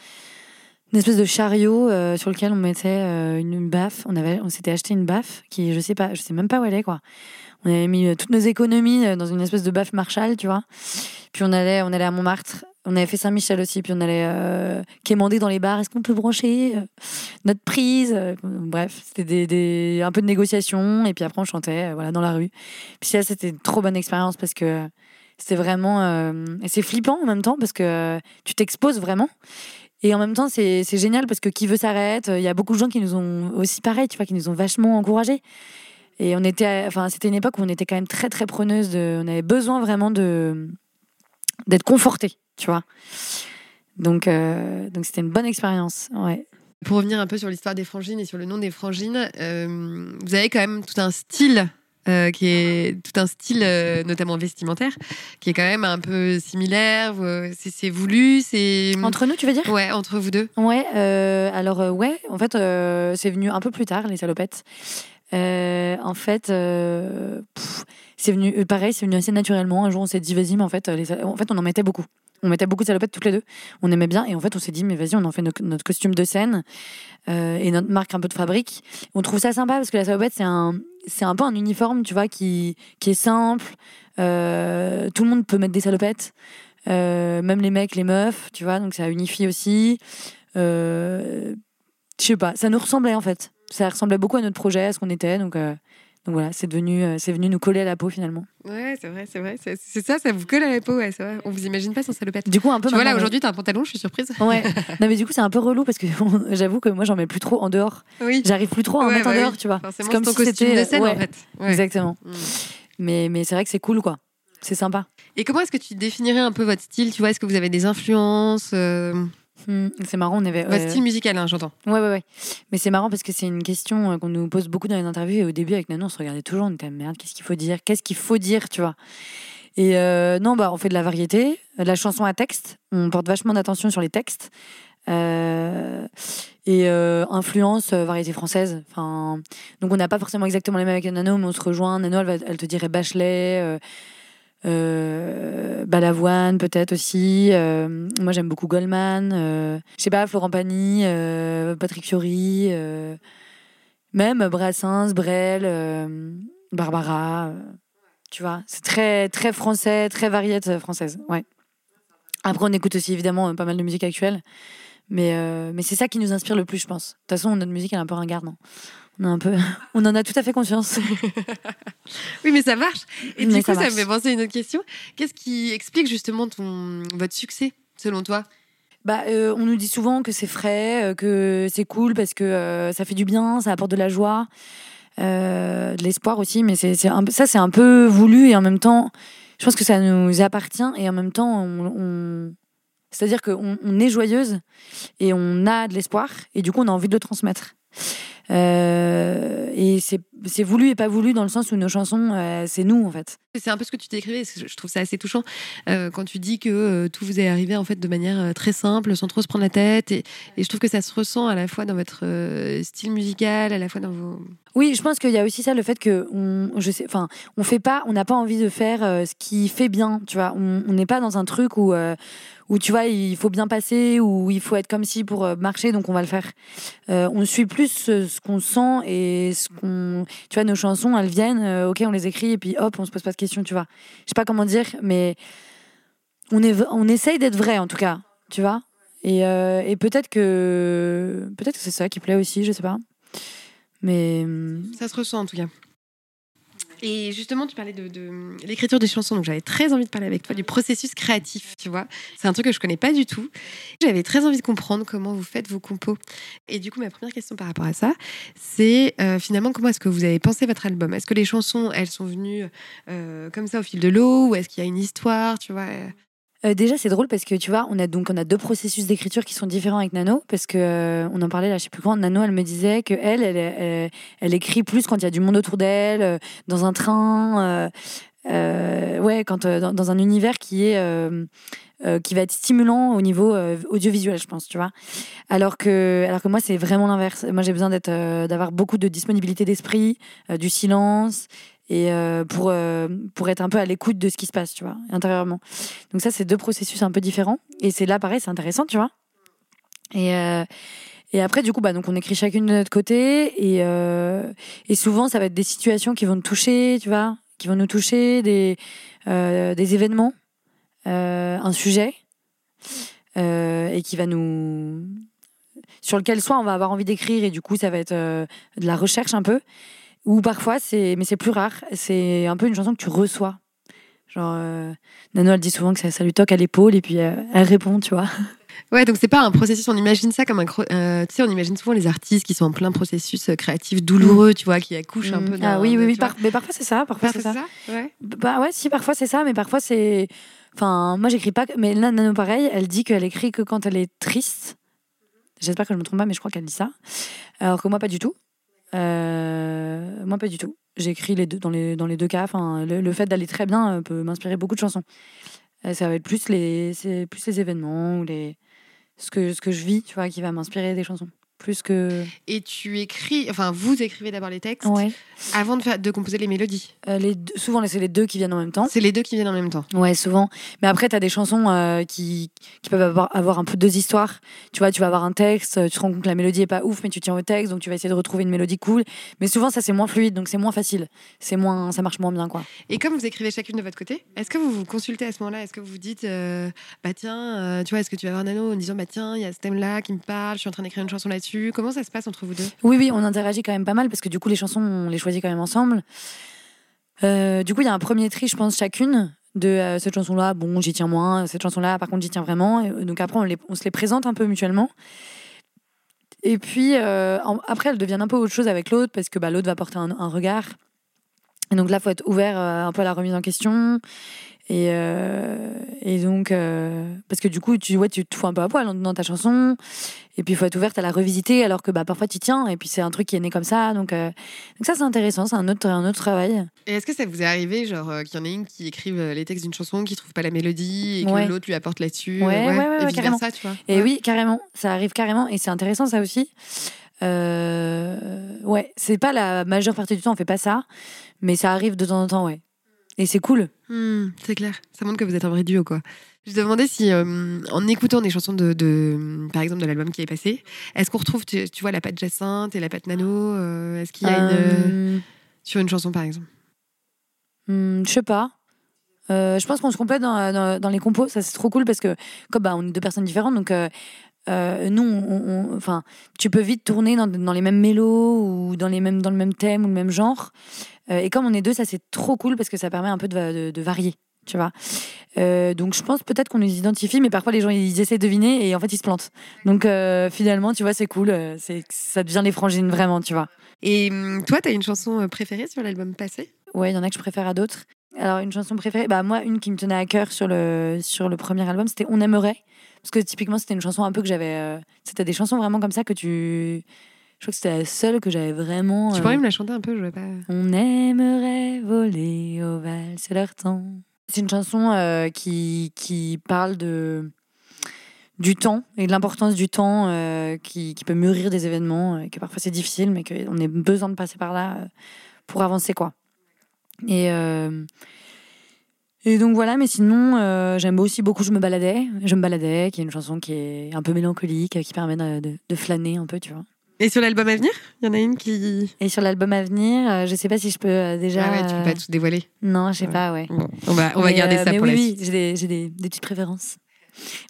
une espèce de chariot euh, sur lequel on mettait euh, une, une baffe. On avait, on s'était acheté une baffe qui, je sais pas, je sais même pas où elle est quoi. On avait mis euh, toutes nos économies dans une espèce de baffe Marshall, tu vois. Puis on allait, on allait à Montmartre. On avait fait Saint-Michel aussi. Puis on allait euh, quémander dans les bars. Est-ce qu'on peut brancher euh, notre prise Euh, Bref, c'était des, un peu de négociation. Et puis après, on chantait, euh, voilà, dans la rue. Puis ça, c'était une trop bonne expérience parce que c'était vraiment. et c'est flippant en même temps parce que tu t'exposes vraiment. Et en même temps, c'est génial parce que qui veut s'arrête? Il y a beaucoup de gens qui nous ont aussi pareil, tu vois, qui nous ont vachement encouragés. Et on était, enfin, c'était une époque où on était quand même très très preneuse on avait besoin vraiment de d'être confortés, tu vois. Donc euh, donc c'était une bonne expérience, ouais. Pour revenir un peu sur l'histoire des frangines et sur le nom des frangines, euh, vous avez quand même tout un style. euh, qui est tout un style, euh, notamment vestimentaire, qui est quand même un peu similaire. C'est c'est voulu, c'est Entre nous, tu veux dire? Ouais entre vous deux. Ouais, euh, alors ouais, en fait, c'est venu un peu plus tard, les salopettes. En fait, c'est venu, pareil, c'est venu assez naturellement. Un jour, on s'est dit, vas-y, mais en fait, les, en fait, on en mettait beaucoup. On mettait beaucoup de salopettes toutes les deux. On aimait bien. Et en fait, on s'est dit, mais vas-y, on en fait no- notre costume de scène euh, et notre marque un peu de fabrique. On trouve ça sympa parce que la salopette, c'est un, c'est un peu un uniforme, tu vois, qui, qui est simple. Euh, tout le monde peut mettre des salopettes. Euh, même les mecs, les meufs, tu vois, donc ça unifie aussi. Je sais pas, ça nous ressemblait en fait. Ça ressemblait beaucoup à notre projet, à ce qu'on était, donc, donc voilà, c'est devenu, euh, c'est venu nous coller à la peau finalement. Ouais, c'est vrai, c'est vrai. C'est ça, ça vous colle à la peau, ouais, c'est vrai. On vous imagine pas sans salopette. Du coup, un peu. Tu vois là aujourd'hui, t'as un pantalon, je suis surprise. Ouais. [LAUGHS] Non mais du coup, c'est un peu relou parce que [LAUGHS] j'avoue que moi, j'en mets plus trop en dehors. Oui. J'arrive plus trop à en Ouais, mettre en bah dehors, oui. tu vois. C'est comme ton si costume c'était de scène ouais, en fait. Ouais. Exactement. Mm. Mais mais c'est vrai que c'est cool quoi. C'est sympa. Et comment est-ce que tu définirais un peu votre style Tu vois, est-ce que vous avez des influences euh, Hmm, c'est marrant, on avait. Votre euh, style musical, hein, j'entends. Ouais, ouais, ouais. Mais c'est marrant parce que c'est une question euh, qu'on nous pose beaucoup dans les interviews. Et au début, avec Nano, on se regardait toujours. On était merde, qu'est-ce qu'il faut dire? Qu'est-ce qu'il faut dire, tu vois? Et euh, non, bah, on fait de la variété, de la chanson à texte. On porte vachement d'attention sur les textes. Et influence variété française. Enfin, donc on n'a pas forcément exactement les mêmes avec Nano, mais on se rejoint. Nano, elle, va- elle te dirait Bachelet. Euh, Balavoine peut-être aussi. Euh, moi j'aime beaucoup Goldman. Euh, je sais pas, Florent Pagny, euh, Patrick Fiori, même Brassens, Brel, Barbara. tu vois, c'est très très français, très variété française. Ouais. Après on écoute aussi évidemment pas mal de musique actuelle. Mais, mais c'est ça qui nous inspire le plus, je pense. De toute façon, notre musique, elle est un peu ringarde. On, a un peu... [LAUGHS] on en a tout à fait conscience. [LAUGHS] Oui, mais ça marche. Et Mais du coup, ça me fait penser à une autre question. Qu'est-ce qui explique justement ton, votre succès, selon toi? Bah, euh, on nous dit souvent que c'est frais, euh, que c'est cool parce que euh, ça fait du bien, ça apporte de la joie, euh, de l'espoir aussi. Mais c'est, c'est un peu- ça, c'est un peu voulu et en même temps, je pense que ça nous appartient et en même temps, on, on- c'est-à-dire qu'on on est joyeuse et on a de l'espoir et du coup, on a envie de le transmettre. Euh, et c'est voulu et pas voulu dans le sens où nos chansons, euh, c'est nous en fait. C'est un peu ce que tu décrivais, je trouve ça assez touchant euh, quand tu dis que tout vous est arrivé en fait de manière très simple, sans trop se prendre la tête. Et, et, je trouve que ça se ressent à la fois dans votre style musical, à la fois dans vos. Oui, je pense qu'il y a aussi ça, le fait que on, je sais, enfin, on fait pas, on n'a pas envie de faire ce qui fait bien, tu vois. On n'est pas dans un truc où où tu vois, il faut bien passer, où il faut être comme si pour marcher, donc on va le faire. on suit plus ce qu'on sent et ce qu'on. Tu vois, nos chansons, elles viennent, euh, ok, on les écrit et puis hop, on se pose pas de questions, tu vois. Je sais pas comment dire, mais on, est, on essaye d'être vrai en tout cas, tu vois. Et, euh, et peut-être que peut-être que c'est ça qui plaît aussi, je sais pas. Mais ça se ressent en tout cas. Et justement, tu parlais de, l'écriture des chansons, donc j'avais très envie de parler avec toi du processus créatif, tu vois. C'est un truc que je connais pas du tout. J'avais très envie de comprendre comment vous faites vos compos. Et du coup, ma première question par rapport à ça, c'est euh, finalement comment est-ce que vous avez pensé votre album? Est-ce que les chansons, elles sont venues euh, comme ça au fil de l'eau, ou est-ce qu'il y a une histoire, tu vois? Euh, déjà, c'est drôle parce que tu vois, on a donc on a deux processus d'écriture qui sont différents avec Nano parce que euh, on en parlait là, je sais plus quand. Nano, elle me disait que elle, elle, elle, écrit plus quand il y a du monde autour d'elle, euh, dans un train, ouais, quand dans, un univers qui est qui va être stimulant au niveau audiovisuel, je pense, tu vois. Alors que alors que moi, c'est vraiment l'inverse. Moi, j'ai besoin d'être d'avoir beaucoup de disponibilité d'esprit, du silence et euh, pour, euh, pour être un peu à l'écoute de ce qui se passe, tu vois, intérieurement. Donc ça, c'est deux processus un peu différents. Et c'est là, pareil, c'est intéressant, tu vois. Et, euh, et après, du coup, bah, donc on écrit chacune de notre côté. Et, et souvent, ça va être des situations qui vont nous toucher, tu vois, qui vont nous toucher, des, des événements, un sujet, et qui va nous... sur lequel soit on va avoir envie d'écrire, et du coup, ça va être de la recherche un peu. Ou parfois, c'est, mais c'est plus rare, c'est un peu une chanson que tu reçois. Genre, euh, Nano, elle dit souvent que ça, ça lui toque à l'épaule et puis euh, elle répond, tu vois. Ouais, donc c'est pas un processus, on imagine ça comme un. Euh, tu sais, on imagine souvent les artistes qui sont en plein processus créatif douloureux, tu vois, qui accouchent un peu. Dans, ah oui, oui, oui, mais parfois c'est ça, parfois c'est ça. ouais. Bah ouais, si, parfois c'est ça, mais parfois c'est. Enfin, moi j'écris pas, mais Nano, pareil, elle dit qu'elle écrit que quand elle est triste. J'espère que je me trompe pas, mais je crois qu'elle dit ça. Alors que moi, pas du tout. Euh, moi, pas du tout. J'écris les deux, dans, les, dans les deux cas. Enfin, le, fait d'aller très bien euh, peut m'inspirer beaucoup de chansons. Euh, ça va être plus les, plus les événements ou les, ce, que, ce que je vis, tu vois, qui va m'inspirer des chansons plus que. Et tu écris, enfin vous écrivez d'abord les textes avant de, faire, de composer les mélodies. Euh, les souvent c'est les deux qui viennent en même temps. C'est les deux qui viennent en même temps. Ouais, souvent. Mais après tu as des chansons euh, qui, qui peuvent avoir, avoir, un peu deux histoires. Tu vois, tu vas avoir un texte, tu te rends compte que la mélodie est pas ouf, mais tu tiens au texte, donc tu vas essayer de retrouver une mélodie cool. Mais souvent ça c'est moins fluide, donc c'est moins facile. C'est moins, ça marche moins bien quoi. Et comme vous écrivez chacune de votre côté, est-ce que vous vous consultez à ce moment-là? Est-ce que vous vous dites, euh, bah tiens, tu vois, est-ce que tu vas avoir un anneau en disant, bah tiens, il y a ce thème-là qui me parle, je suis en train d'écrire une chanson là-dessus. Comment ça se passe entre vous deux? Oui, oui, on interagit quand même pas mal parce que du coup, les chansons, on les choisit quand même ensemble. Euh, du coup, il y a un premier tri, je pense, chacune de euh, cette chanson-là, bon, j'y tiens moins, cette chanson-là, par contre, j'y tiens vraiment. Et, donc après, on, se les présente un peu mutuellement. Et puis, euh, après, elles deviennent un peu autre chose avec l'autre parce que bah, l'autre va porter un, regard. Et donc là, faut être ouvert un peu à la remise en question. Et, euh, et donc, euh, parce que du coup, tu, ouais, tu te fous un peu à poil dans ta chanson. Et puis, il faut être ouverte à la revisiter, alors que bah, parfois, tu tiens. Et puis, c'est un truc qui est né comme ça. Donc, euh, donc ça, c'est intéressant. C'est un autre, un autre travail. Et est-ce que ça vous est arrivé, genre, qu'il y en ait une qui écrive les textes d'une chanson, qui trouve pas la mélodie, et que l'autre lui apporte là-dessus Ouais, ouais, ouais, et carrément. Ça, tu vois? Et oui, carrément. Ça arrive carrément. Et c'est intéressant, ça aussi. ouais, c'est pas la majeure partie du temps, on fait pas ça. Mais ça arrive de temps en temps, ouais. Et c'est cool. Hmm, c'est clair. Ça montre que vous êtes un vrai duo, quoi. Je te demandais si, euh, en écoutant des chansons de, par exemple, de l'album qui est passé, est-ce qu'on retrouve, tu, vois, la patte Jacinthe et la patte Nano euh, Est-ce qu'il y a une. Euh, sur une chanson, par exemple? hmm, Je sais pas. je pense qu'on se complète dans, dans, les compos. Ça, c'est trop cool parce que, comme bah, on est deux personnes différentes, donc. nous, on, enfin, tu peux vite tourner dans, dans, les mêmes mélos ou dans, les mêmes, dans le même thème ou le même genre. Euh, et comme on est deux, ça c'est trop cool parce que ça permet un peu de, varier tu vois. Euh, donc je pense peut-être qu'on les identifie, mais parfois les gens ils essaient de deviner et en fait ils se plantent. Donc euh, finalement, tu vois, c'est cool, c'est ça devient les frangines vraiment, tu vois. Et hum, toi, t'as une chanson préférée sur l'album passé? Ouais, il y en a que je préfère à d'autres. Alors une chanson préférée, bah moi une qui me tenait à cœur sur le sur le premier album, c'était On aimerait parce que typiquement c'était une chanson un peu que j'avais, c'était des chansons vraiment comme ça que tu Je crois que c'était la seule que j'avais vraiment. Tu euh, pourrais me la chanter un peu, je vois pas. On aimerait voler au val, c'est leur temps. C'est une chanson euh, qui, qui parle de du temps et de l'importance du temps euh, qui, qui peut mûrir des événements, et que parfois c'est difficile, mais qu'on a besoin de passer par là euh, pour avancer, quoi. Et, et donc voilà, mais sinon, j'aime aussi beaucoup Je me baladais. Je me baladais, qui est une chanson qui est un peu mélancolique, qui permet de, de- de flâner un peu, tu vois. Et sur l'album à venir, il y en a une qui. Et sur l'album à venir, euh, je sais pas si je peux euh, déjà. Ah ouais, tu peux pas tout dévoiler. Non, je sais Ouais. pas, ouais. Bon, on va, on va Mais, garder euh, ça mais pour oui, la oui, suite. j'ai des, j'ai des, des petites préférences.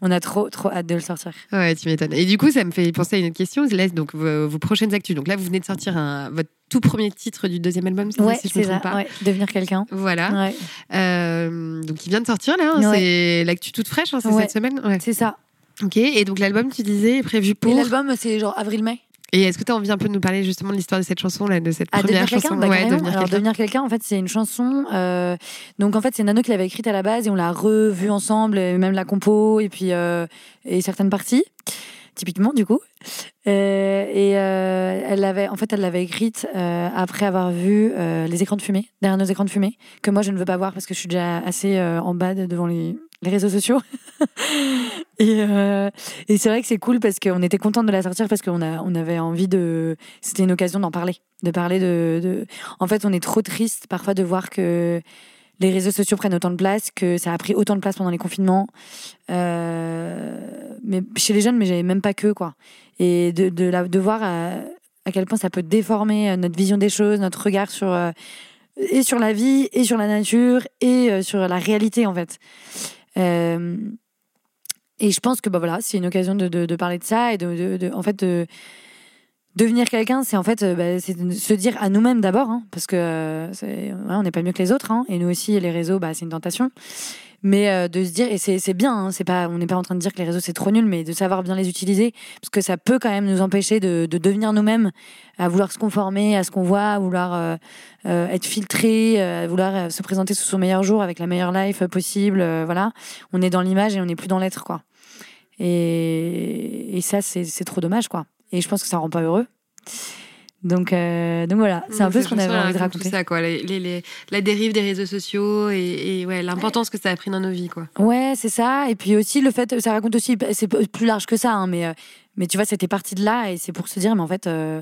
On a trop, trop hâte de le sortir. Ouais, tu m'étonnes. Et du coup, ça me fait penser à une autre question. Laisse donc vos, vos prochaines actus. Donc là, vous venez de sortir un, votre tout premier titre du deuxième album, c'est ça, Ouais, si je me c'est trompe ça. pas. ouais, devenir quelqu'un. Voilà. Ouais, Euh, donc il vient de sortir là. hein. Ouais. C'est l'actu toute fraîche, hein, c'est Ouais. cette semaine. Ouais. c'est ça. Ok. Et donc l'album, tu disais, est prévu pour. Et l'album, c'est genre avril-mai. Et est-ce que tu as envie un peu de nous parler justement de l'histoire de cette chanson là, de cette À première devenir quelqu'un, chanson bah, Ouais, devenir Alors, quelqu'un. devenir quelqu'un, en fait, c'est une chanson. euh, donc, en fait, c'est Nano qui l'avait écrite à la base et on l'a revue ensemble, et même la compo et puis euh, et certaines parties, typiquement du coup. Euh, et elle l'avait, en fait, elle l'avait écrite après avoir vu les écrans de fumée, derrière nos écrans de fumée, que moi je ne veux pas voir parce que je suis déjà assez en bas de- devant les, les réseaux sociaux. [LAUGHS] et euh, et c'est vrai que c'est cool parce qu'on était contente de la sortir parce qu'on on avait envie de. C'était une occasion d'en parler. De parler de, de. En fait, on est trop triste parfois de voir que les réseaux sociaux prennent autant de place, que ça a pris autant de place pendant les confinements. Euh, mais chez les jeunes, mais j'avais même pas que, quoi. Et de, de, la, de voir à, à quel point ça peut déformer euh, notre vision des choses, notre regard sur. euh, et sur la vie, et sur la nature, et euh, sur la réalité, en fait. Euh, et je pense que bah voilà, c'est une occasion de, de, parler de ça et de, de- en fait de devenir quelqu'un, c'est en fait euh, bah, se dire à nous-mêmes d'abord, hein, parce que euh, on n'est pas mieux que les autres, hein, et nous aussi les réseaux, bah, c'est une tentation. Mais euh, de se dire et c'est bien, hein, on n'est pas en train de dire que les réseaux c'est trop nul, mais de savoir bien les utiliser, parce que ça peut quand même nous empêcher de, de devenir nous-mêmes, à vouloir se conformer à ce qu'on voit, à vouloir être filtré, à vouloir se présenter sous son meilleur jour avec la meilleure life possible, voilà. On est dans l'image et on n'est plus dans l'être, quoi. Et, et ça, c'est trop dommage, quoi. Et je pense que ça rend pas heureux. Donc, euh, donc voilà, c'est un peu ce qu'on avait envie de raconter. Tout ça, quoi. Les, les- les- la dérive des réseaux sociaux et, et ouais, l'importance que ça a pris dans nos vies, quoi. Ouais, c'est ça. Et puis aussi le fait, ça raconte aussi, c'est plus large que ça, hein, mais euh, mais tu vois, c'était parti de là et c'est pour se dire, mais en fait, euh,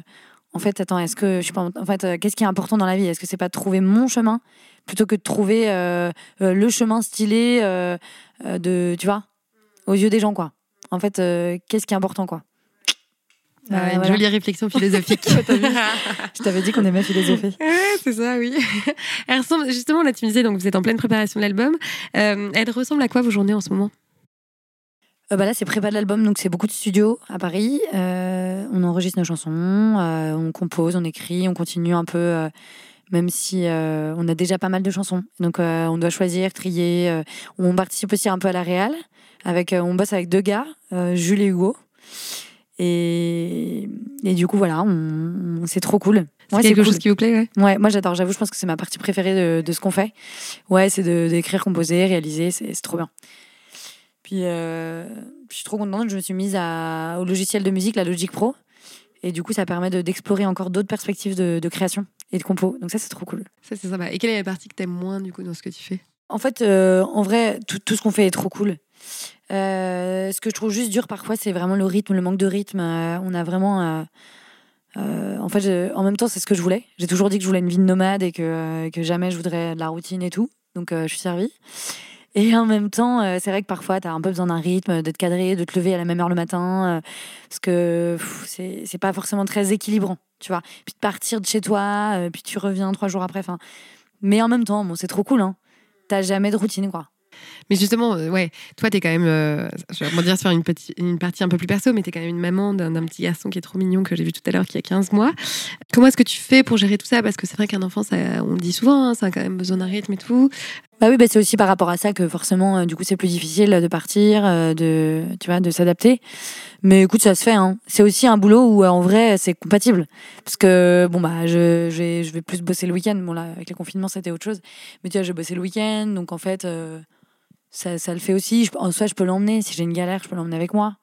en fait, attends, est-ce que je suis pas, en fait, euh, qu'est-ce qui est important dans la vie? Est-ce que c'est pas de trouver mon chemin plutôt que de trouver le chemin stylé de, tu vois, aux yeux des gens, quoi. En fait, qu'est-ce qui est important, quoi? Ah, Euh, une voilà. jolie réflexion philosophique. [LAUGHS] Je t'avais dit qu'on aimait philosopher. [LAUGHS] Ouais, c'est ça, oui. [LAUGHS] Elle ressemble, justement, là, tu me disais, donc vous êtes en pleine préparation de l'album. Euh, elle ressemble à quoi vos journées en ce moment? Euh, bah là, c'est prépa de l'album, donc c'est beaucoup de studios à Paris. Euh, on enregistre nos chansons, euh, on compose, on écrit, on continue un peu, euh, même si euh, on a déjà pas mal de chansons. Donc euh, on doit choisir, trier. euh, on participe aussi un peu à la réal. Avec, euh, on bosse avec deux gars, euh, Jules et Hugo. Et, et du coup, voilà, on, on- c'est trop cool. C'est Ouais, quelque cool. chose qui vous plaît, ouais Ouais, moi j'adore, j'avoue, je pense que c'est ma partie préférée de, de ce qu'on fait. Ouais, c'est d'écrire, composer, réaliser, c'est trop bien. Puis, euh, je suis trop contente, je me suis mise à, au logiciel de musique, la Logic Pro. Et du coup, ça permet de- d'explorer encore d'autres perspectives de, de création et de compo. Donc ça, c'est trop cool. Ça, c'est sympa. Et quelle est la partie que t'aimes moins, du coup, dans ce que tu fais? En fait, euh, en vrai, tout, tout ce qu'on fait est trop cool. Euh, ce que je trouve juste dur parfois, c'est vraiment le rythme, le manque de rythme. Euh, on a vraiment. euh, en fait, en même temps, c'est ce que je voulais. J'ai toujours dit que je voulais une vie de nomade et que, que jamais je voudrais de la routine et tout. Donc, je suis servie. Et en même temps, c'est vrai que parfois, tu as un peu besoin d'un rythme, d'être cadré, de te lever à la même heure le matin. parce que c'est pas forcément très équilibrant, tu vois. Puis de partir de chez toi, puis tu reviens trois jours après. Enfin, mais en même temps, bon, c'est trop cool, hein. T'as jamais de routine, quoi. Mais justement, euh, ouais, toi, t'es quand même. euh, je vais rebondir sur une, partie un peu plus perso, mais t'es quand même une maman d'un d'un petit garçon qui est trop mignon que j'ai vu tout à l'heure, qui a 15 mois. Comment est-ce que tu fais pour gérer tout ça? Parce que c'est vrai qu'un enfant, ça, on le dit souvent, hein, ça a quand même besoin d'un rythme et tout. Bah oui, bah c'est aussi par rapport à ça que forcément, euh, du coup, c'est plus difficile de partir, euh, de, tu vois, de s'adapter. Mais écoute, ça se fait. Hein. C'est aussi un boulot où, euh, en vrai, c'est compatible. Parce que, bon, bah, je, je, vais, je vais plus bosser le week-end. Bon, là, avec le confinement, c'était autre chose. Mais tu vois, je vais bosser le week-end. Donc, en fait, euh, ça, ça le fait aussi. Je, en soi, je peux l'emmener. Si j'ai une galère, je peux l'emmener avec moi.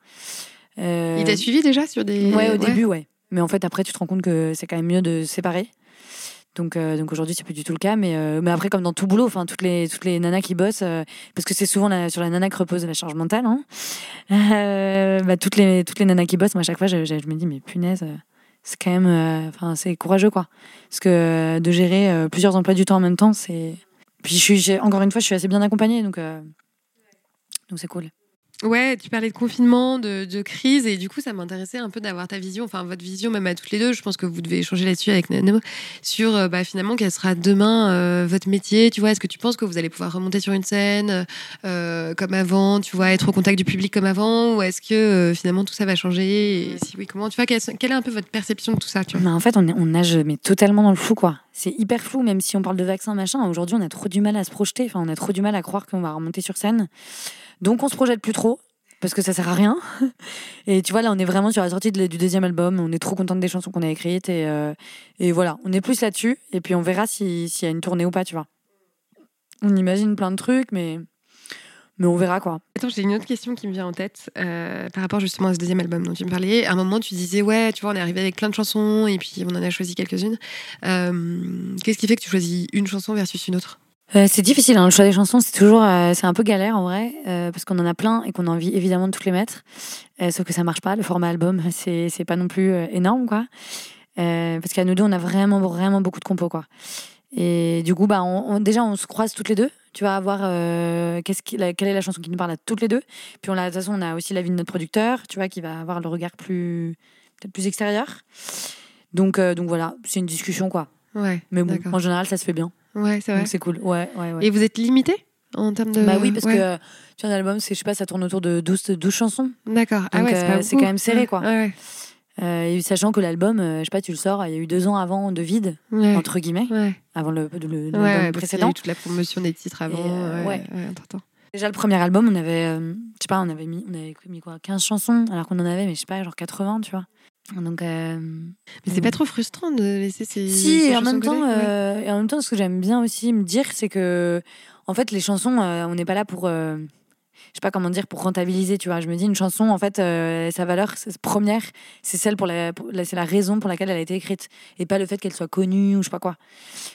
Euh, Il t'a suivi déjà sur des. Ouais, au début, ouais. Mais en fait, après, tu te rends compte que c'est quand même mieux de séparer. Donc, euh, donc aujourd'hui, c'est plus du tout le cas. Mais, euh, mais après, comme dans tout boulot, enfin, toutes les, toutes les nanas qui bossent, euh, parce que c'est souvent sur la nana que repose la charge mentale, hein, euh, bah, toutes, les, toutes les nanas qui bossent, moi, à chaque fois, je, je- me dis, mais punaise, c'est quand même. Enfin, c'est courageux, quoi. Parce que de gérer plusieurs emplois du temps en même temps, c'est. Puis, je suis, encore une fois, je suis assez bien accompagnée, donc donc c'est cool. Ouais, tu parlais de confinement, de, crise, et du coup, ça m'intéressait un peu d'avoir ta vision, enfin votre vision même à toutes les deux. Je pense que vous devez échanger là-dessus avec Nano sur euh, bah, finalement quel sera demain euh, votre métier. Tu vois, est-ce que tu penses que vous allez pouvoir remonter sur une scène euh, comme avant, tu vois, être au contact du public comme avant, ou est-ce que finalement tout ça va changer Et si oui, comment Tu vois, quelle, est un peu votre perception de tout ça tu vois? Mais en fait, on, on nage mais totalement dans le flou, quoi. C'est hyper flou, même si on parle de vaccin, machin. Aujourd'hui, on a trop du mal à se projeter. Enfin, on a trop du mal à croire qu'on va remonter sur scène. Donc, on se projette plus trop. Parce que ça sert à rien. [LAUGHS] Et tu vois, là, on est vraiment sur la sortie du deuxième album. On est trop contente des chansons qu'on a écrites. Et, euh, et voilà, on est plus là-dessus. Et puis, on verra si- s'il y a une tournée ou pas, tu vois. On imagine plein de trucs, mais, mais on verra, quoi. Attends, j'ai une autre question qui me vient en tête euh, par rapport justement à ce deuxième album dont tu me parlais. À un moment, tu disais, ouais, tu vois, on est arrivé avec plein de chansons et puis on en a choisi quelques-unes. Euh, Qu'est-ce qui fait que tu choisis une chanson versus une autre? Euh, c'est difficile, hein, le choix des chansons, c'est toujours, euh, c'est un peu galère en vrai, euh, parce qu'on en a plein et qu'on a envie évidemment de toutes les mettre, sauf que ça marche pas. Le format album, [LAUGHS] c'est c'est pas non plus énorme, quoi. Parce qu'à nous deux, on a vraiment, vraiment beaucoup de compos, quoi. Et du coup, bah, on, on- déjà, on se croise toutes les deux. Tu vas voir euh, qu'est-ce qui, la- quelle est la chanson qui nous parle à toutes les deux. Puis on a, de toute façon, on a aussi l'avis de notre producteur, tu vois, qui va avoir le regard plus, peut-être plus extérieur. Donc, donc voilà, c'est une discussion, quoi. Ouais. Mais bon, en général, ça se fait bien. Ouais, c'est vrai. Donc c'est cool. Ouais, ouais, ouais. Et vous êtes limité en termes de. Bah oui, parce Ouais. que tu vois, un album, c'est, je sais pas, ça tourne autour de 12, 12 chansons. D'accord. Ah ouais, euh, c'est quand même serré, quoi. Ouais. Euh, sachant que l'album, euh, je sais pas, tu le sors, il y a eu deux ans avant de vide, entre guillemets, avant le, le- qu'il y a précédent. eu toute la promotion des titres avant. Et, euh, ouais. Déjà, le premier album, on avait, euh, je sais pas, on avait mis, on avait mis quoi, 15 chansons, alors qu'on en avait, mais je sais pas, genre 80, tu vois. Donc, euh, Mais c'est pas trop frustrant de laisser ces. Si, ces et en même temps, euh, et en même temps, ce que j'aime bien aussi me dire, c'est que, en fait, les chansons, euh, on n'est pas là pour, euh, je sais pas comment dire, pour rentabiliser, tu vois. Je me dis, une chanson, en fait, euh, sa valeur première, c'est celle pour la, c'est la raison pour laquelle elle a été écrite, et pas le fait qu'elle soit connue ou je sais pas quoi.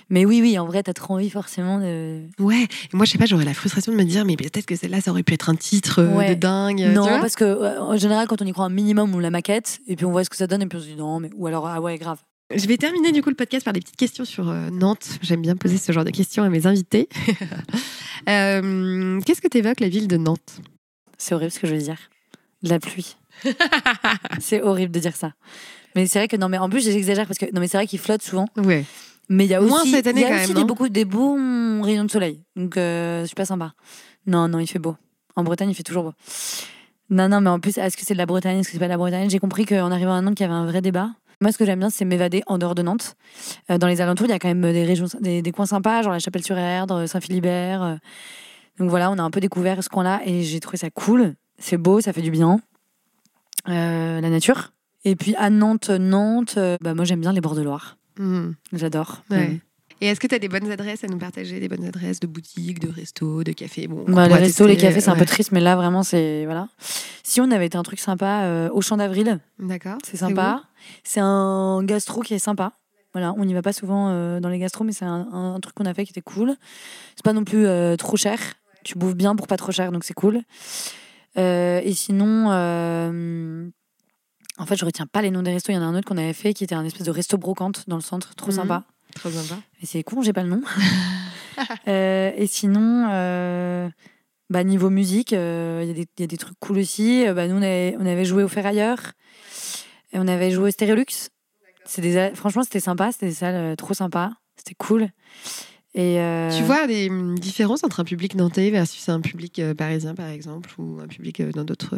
Mais oui, oui, en vrai, t'as trop envie forcément de. Ouais, et moi je sais pas, j'aurais la frustration de me dire, mais peut-être que celle-là ça aurait pu être un titre euh, Ouais. de dingue. tu non, vois parce que euh, en général, quand on y croit un minimum, on la maquette, et puis on voit ce que ça donne, et puis on se dit non, mais ou alors ah ouais, grave. Je vais terminer du coup le podcast par des petites questions sur euh, Nantes. J'aime bien poser ce genre de questions à mes invités. [LAUGHS] Euh, Qu'est-ce que t'évoques la ville de Nantes? C'est horrible ce que je veux dire. De la pluie. [LAUGHS] c'est horrible de dire ça. Mais c'est vrai que non, mais en plus j'exagère parce que non, mais c'est vrai qu'il flotte souvent. Ouais. Mais il y a aussi, Moins cette année, y a quand aussi même, des, hein. beaucoup, des bons rayons de soleil. Donc euh, pas sympa. Non, non, il fait beau. En Bretagne, il fait toujours beau. Non, non, mais en plus, est-ce que c'est de la Bretagne, est-ce que c'est pas de la Bretagne? J'ai compris qu'en arrivant à Nantes, qu'il y avait un vrai débat. Moi, ce que j'aime bien, c'est m'évader en dehors de Nantes. Euh, dans les alentours, il y a quand même des régions, des, des coins sympas, genre la Chapelle-sur-Erdre, Saint-Philibert. euh. Donc voilà, on a un peu découvert ce coin-là et j'ai trouvé ça cool. C'est beau, ça fait du bien. Euh, la nature. Et puis à Nantes, Nantes, euh, bah, moi j'aime bien les bords de Loire. Mhm. J'adore. Ouais. Et est-ce que tu as des bonnes adresses à nous partager Des bonnes adresses de boutiques, de restos, de cafés? Bon, Bah, les restos, les cafés, c'est un ouais. peu triste, mais là, vraiment, c'est. Voilà. Si on avait été un truc sympa euh, au Champ d'Avril, D'accord. c'est sympa. C'est un gastro qui est sympa. Voilà, on n'y va pas souvent euh, dans les gastros, mais c'est un, un- un truc qu'on a fait qui était cool. C'est pas non plus euh, trop cher. Tu bouffes bien pour pas trop cher, donc c'est cool. Euh, et sinon, euh, en fait, je retiens pas les noms des restos. Il y en a un autre qu'on avait fait qui était un espèce de resto brocante dans le centre, trop Mhm. sympa. Trop sympa. C'est con, j'ai pas le nom. [LAUGHS] Euh, et sinon, euh, bah, niveau musique, euh, il il y a des trucs cool aussi. Euh, bah, nous, on avait, joué au Ferrailleur. Et on avait joué au Stéréolux. Des, franchement, c'était sympa. C'était des salles euh, trop sympas. C'était cool. Et euh, Tu vois des différences entre un public nantais versus un public euh, parisien, par exemple, ou un public euh, dans d'autres.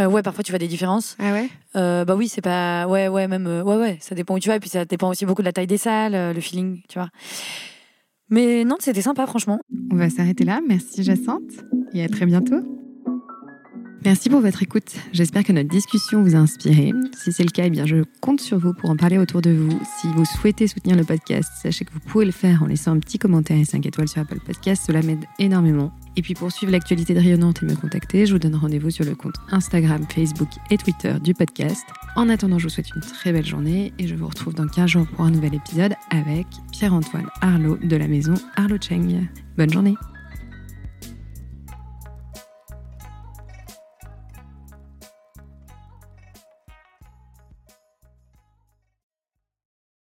euh, ouais, parfois tu vois des différences. Ah ouais? Euh, bah oui, c'est pas. Ouais, ouais, même. euh, ouais, ouais, ça dépend où tu vas. Et puis ça dépend aussi beaucoup de la taille des salles, euh, le feeling, tu vois. Mais non, c'était sympa, franchement. On va s'arrêter là. Merci Jacinthe et à très bientôt. Merci pour votre écoute. J'espère que notre discussion vous a inspiré. Si c'est le cas, eh bien, je compte sur vous pour en parler autour de vous. Si vous souhaitez soutenir le podcast, sachez que vous pouvez le faire en laissant un petit commentaire et 5 étoiles sur Apple Podcast. Cela m'aide énormément. Et puis pour suivre l'actualité de Rayonnante et me contacter, je vous donne rendez-vous sur le compte Instagram, Facebook et Twitter du podcast En attendant, je vous souhaite une très belle journée et je vous retrouve dans 15 jours pour un nouvel épisode avec Pierre-Antoine Arlot de la maison Arlo Cheng. Bonne journée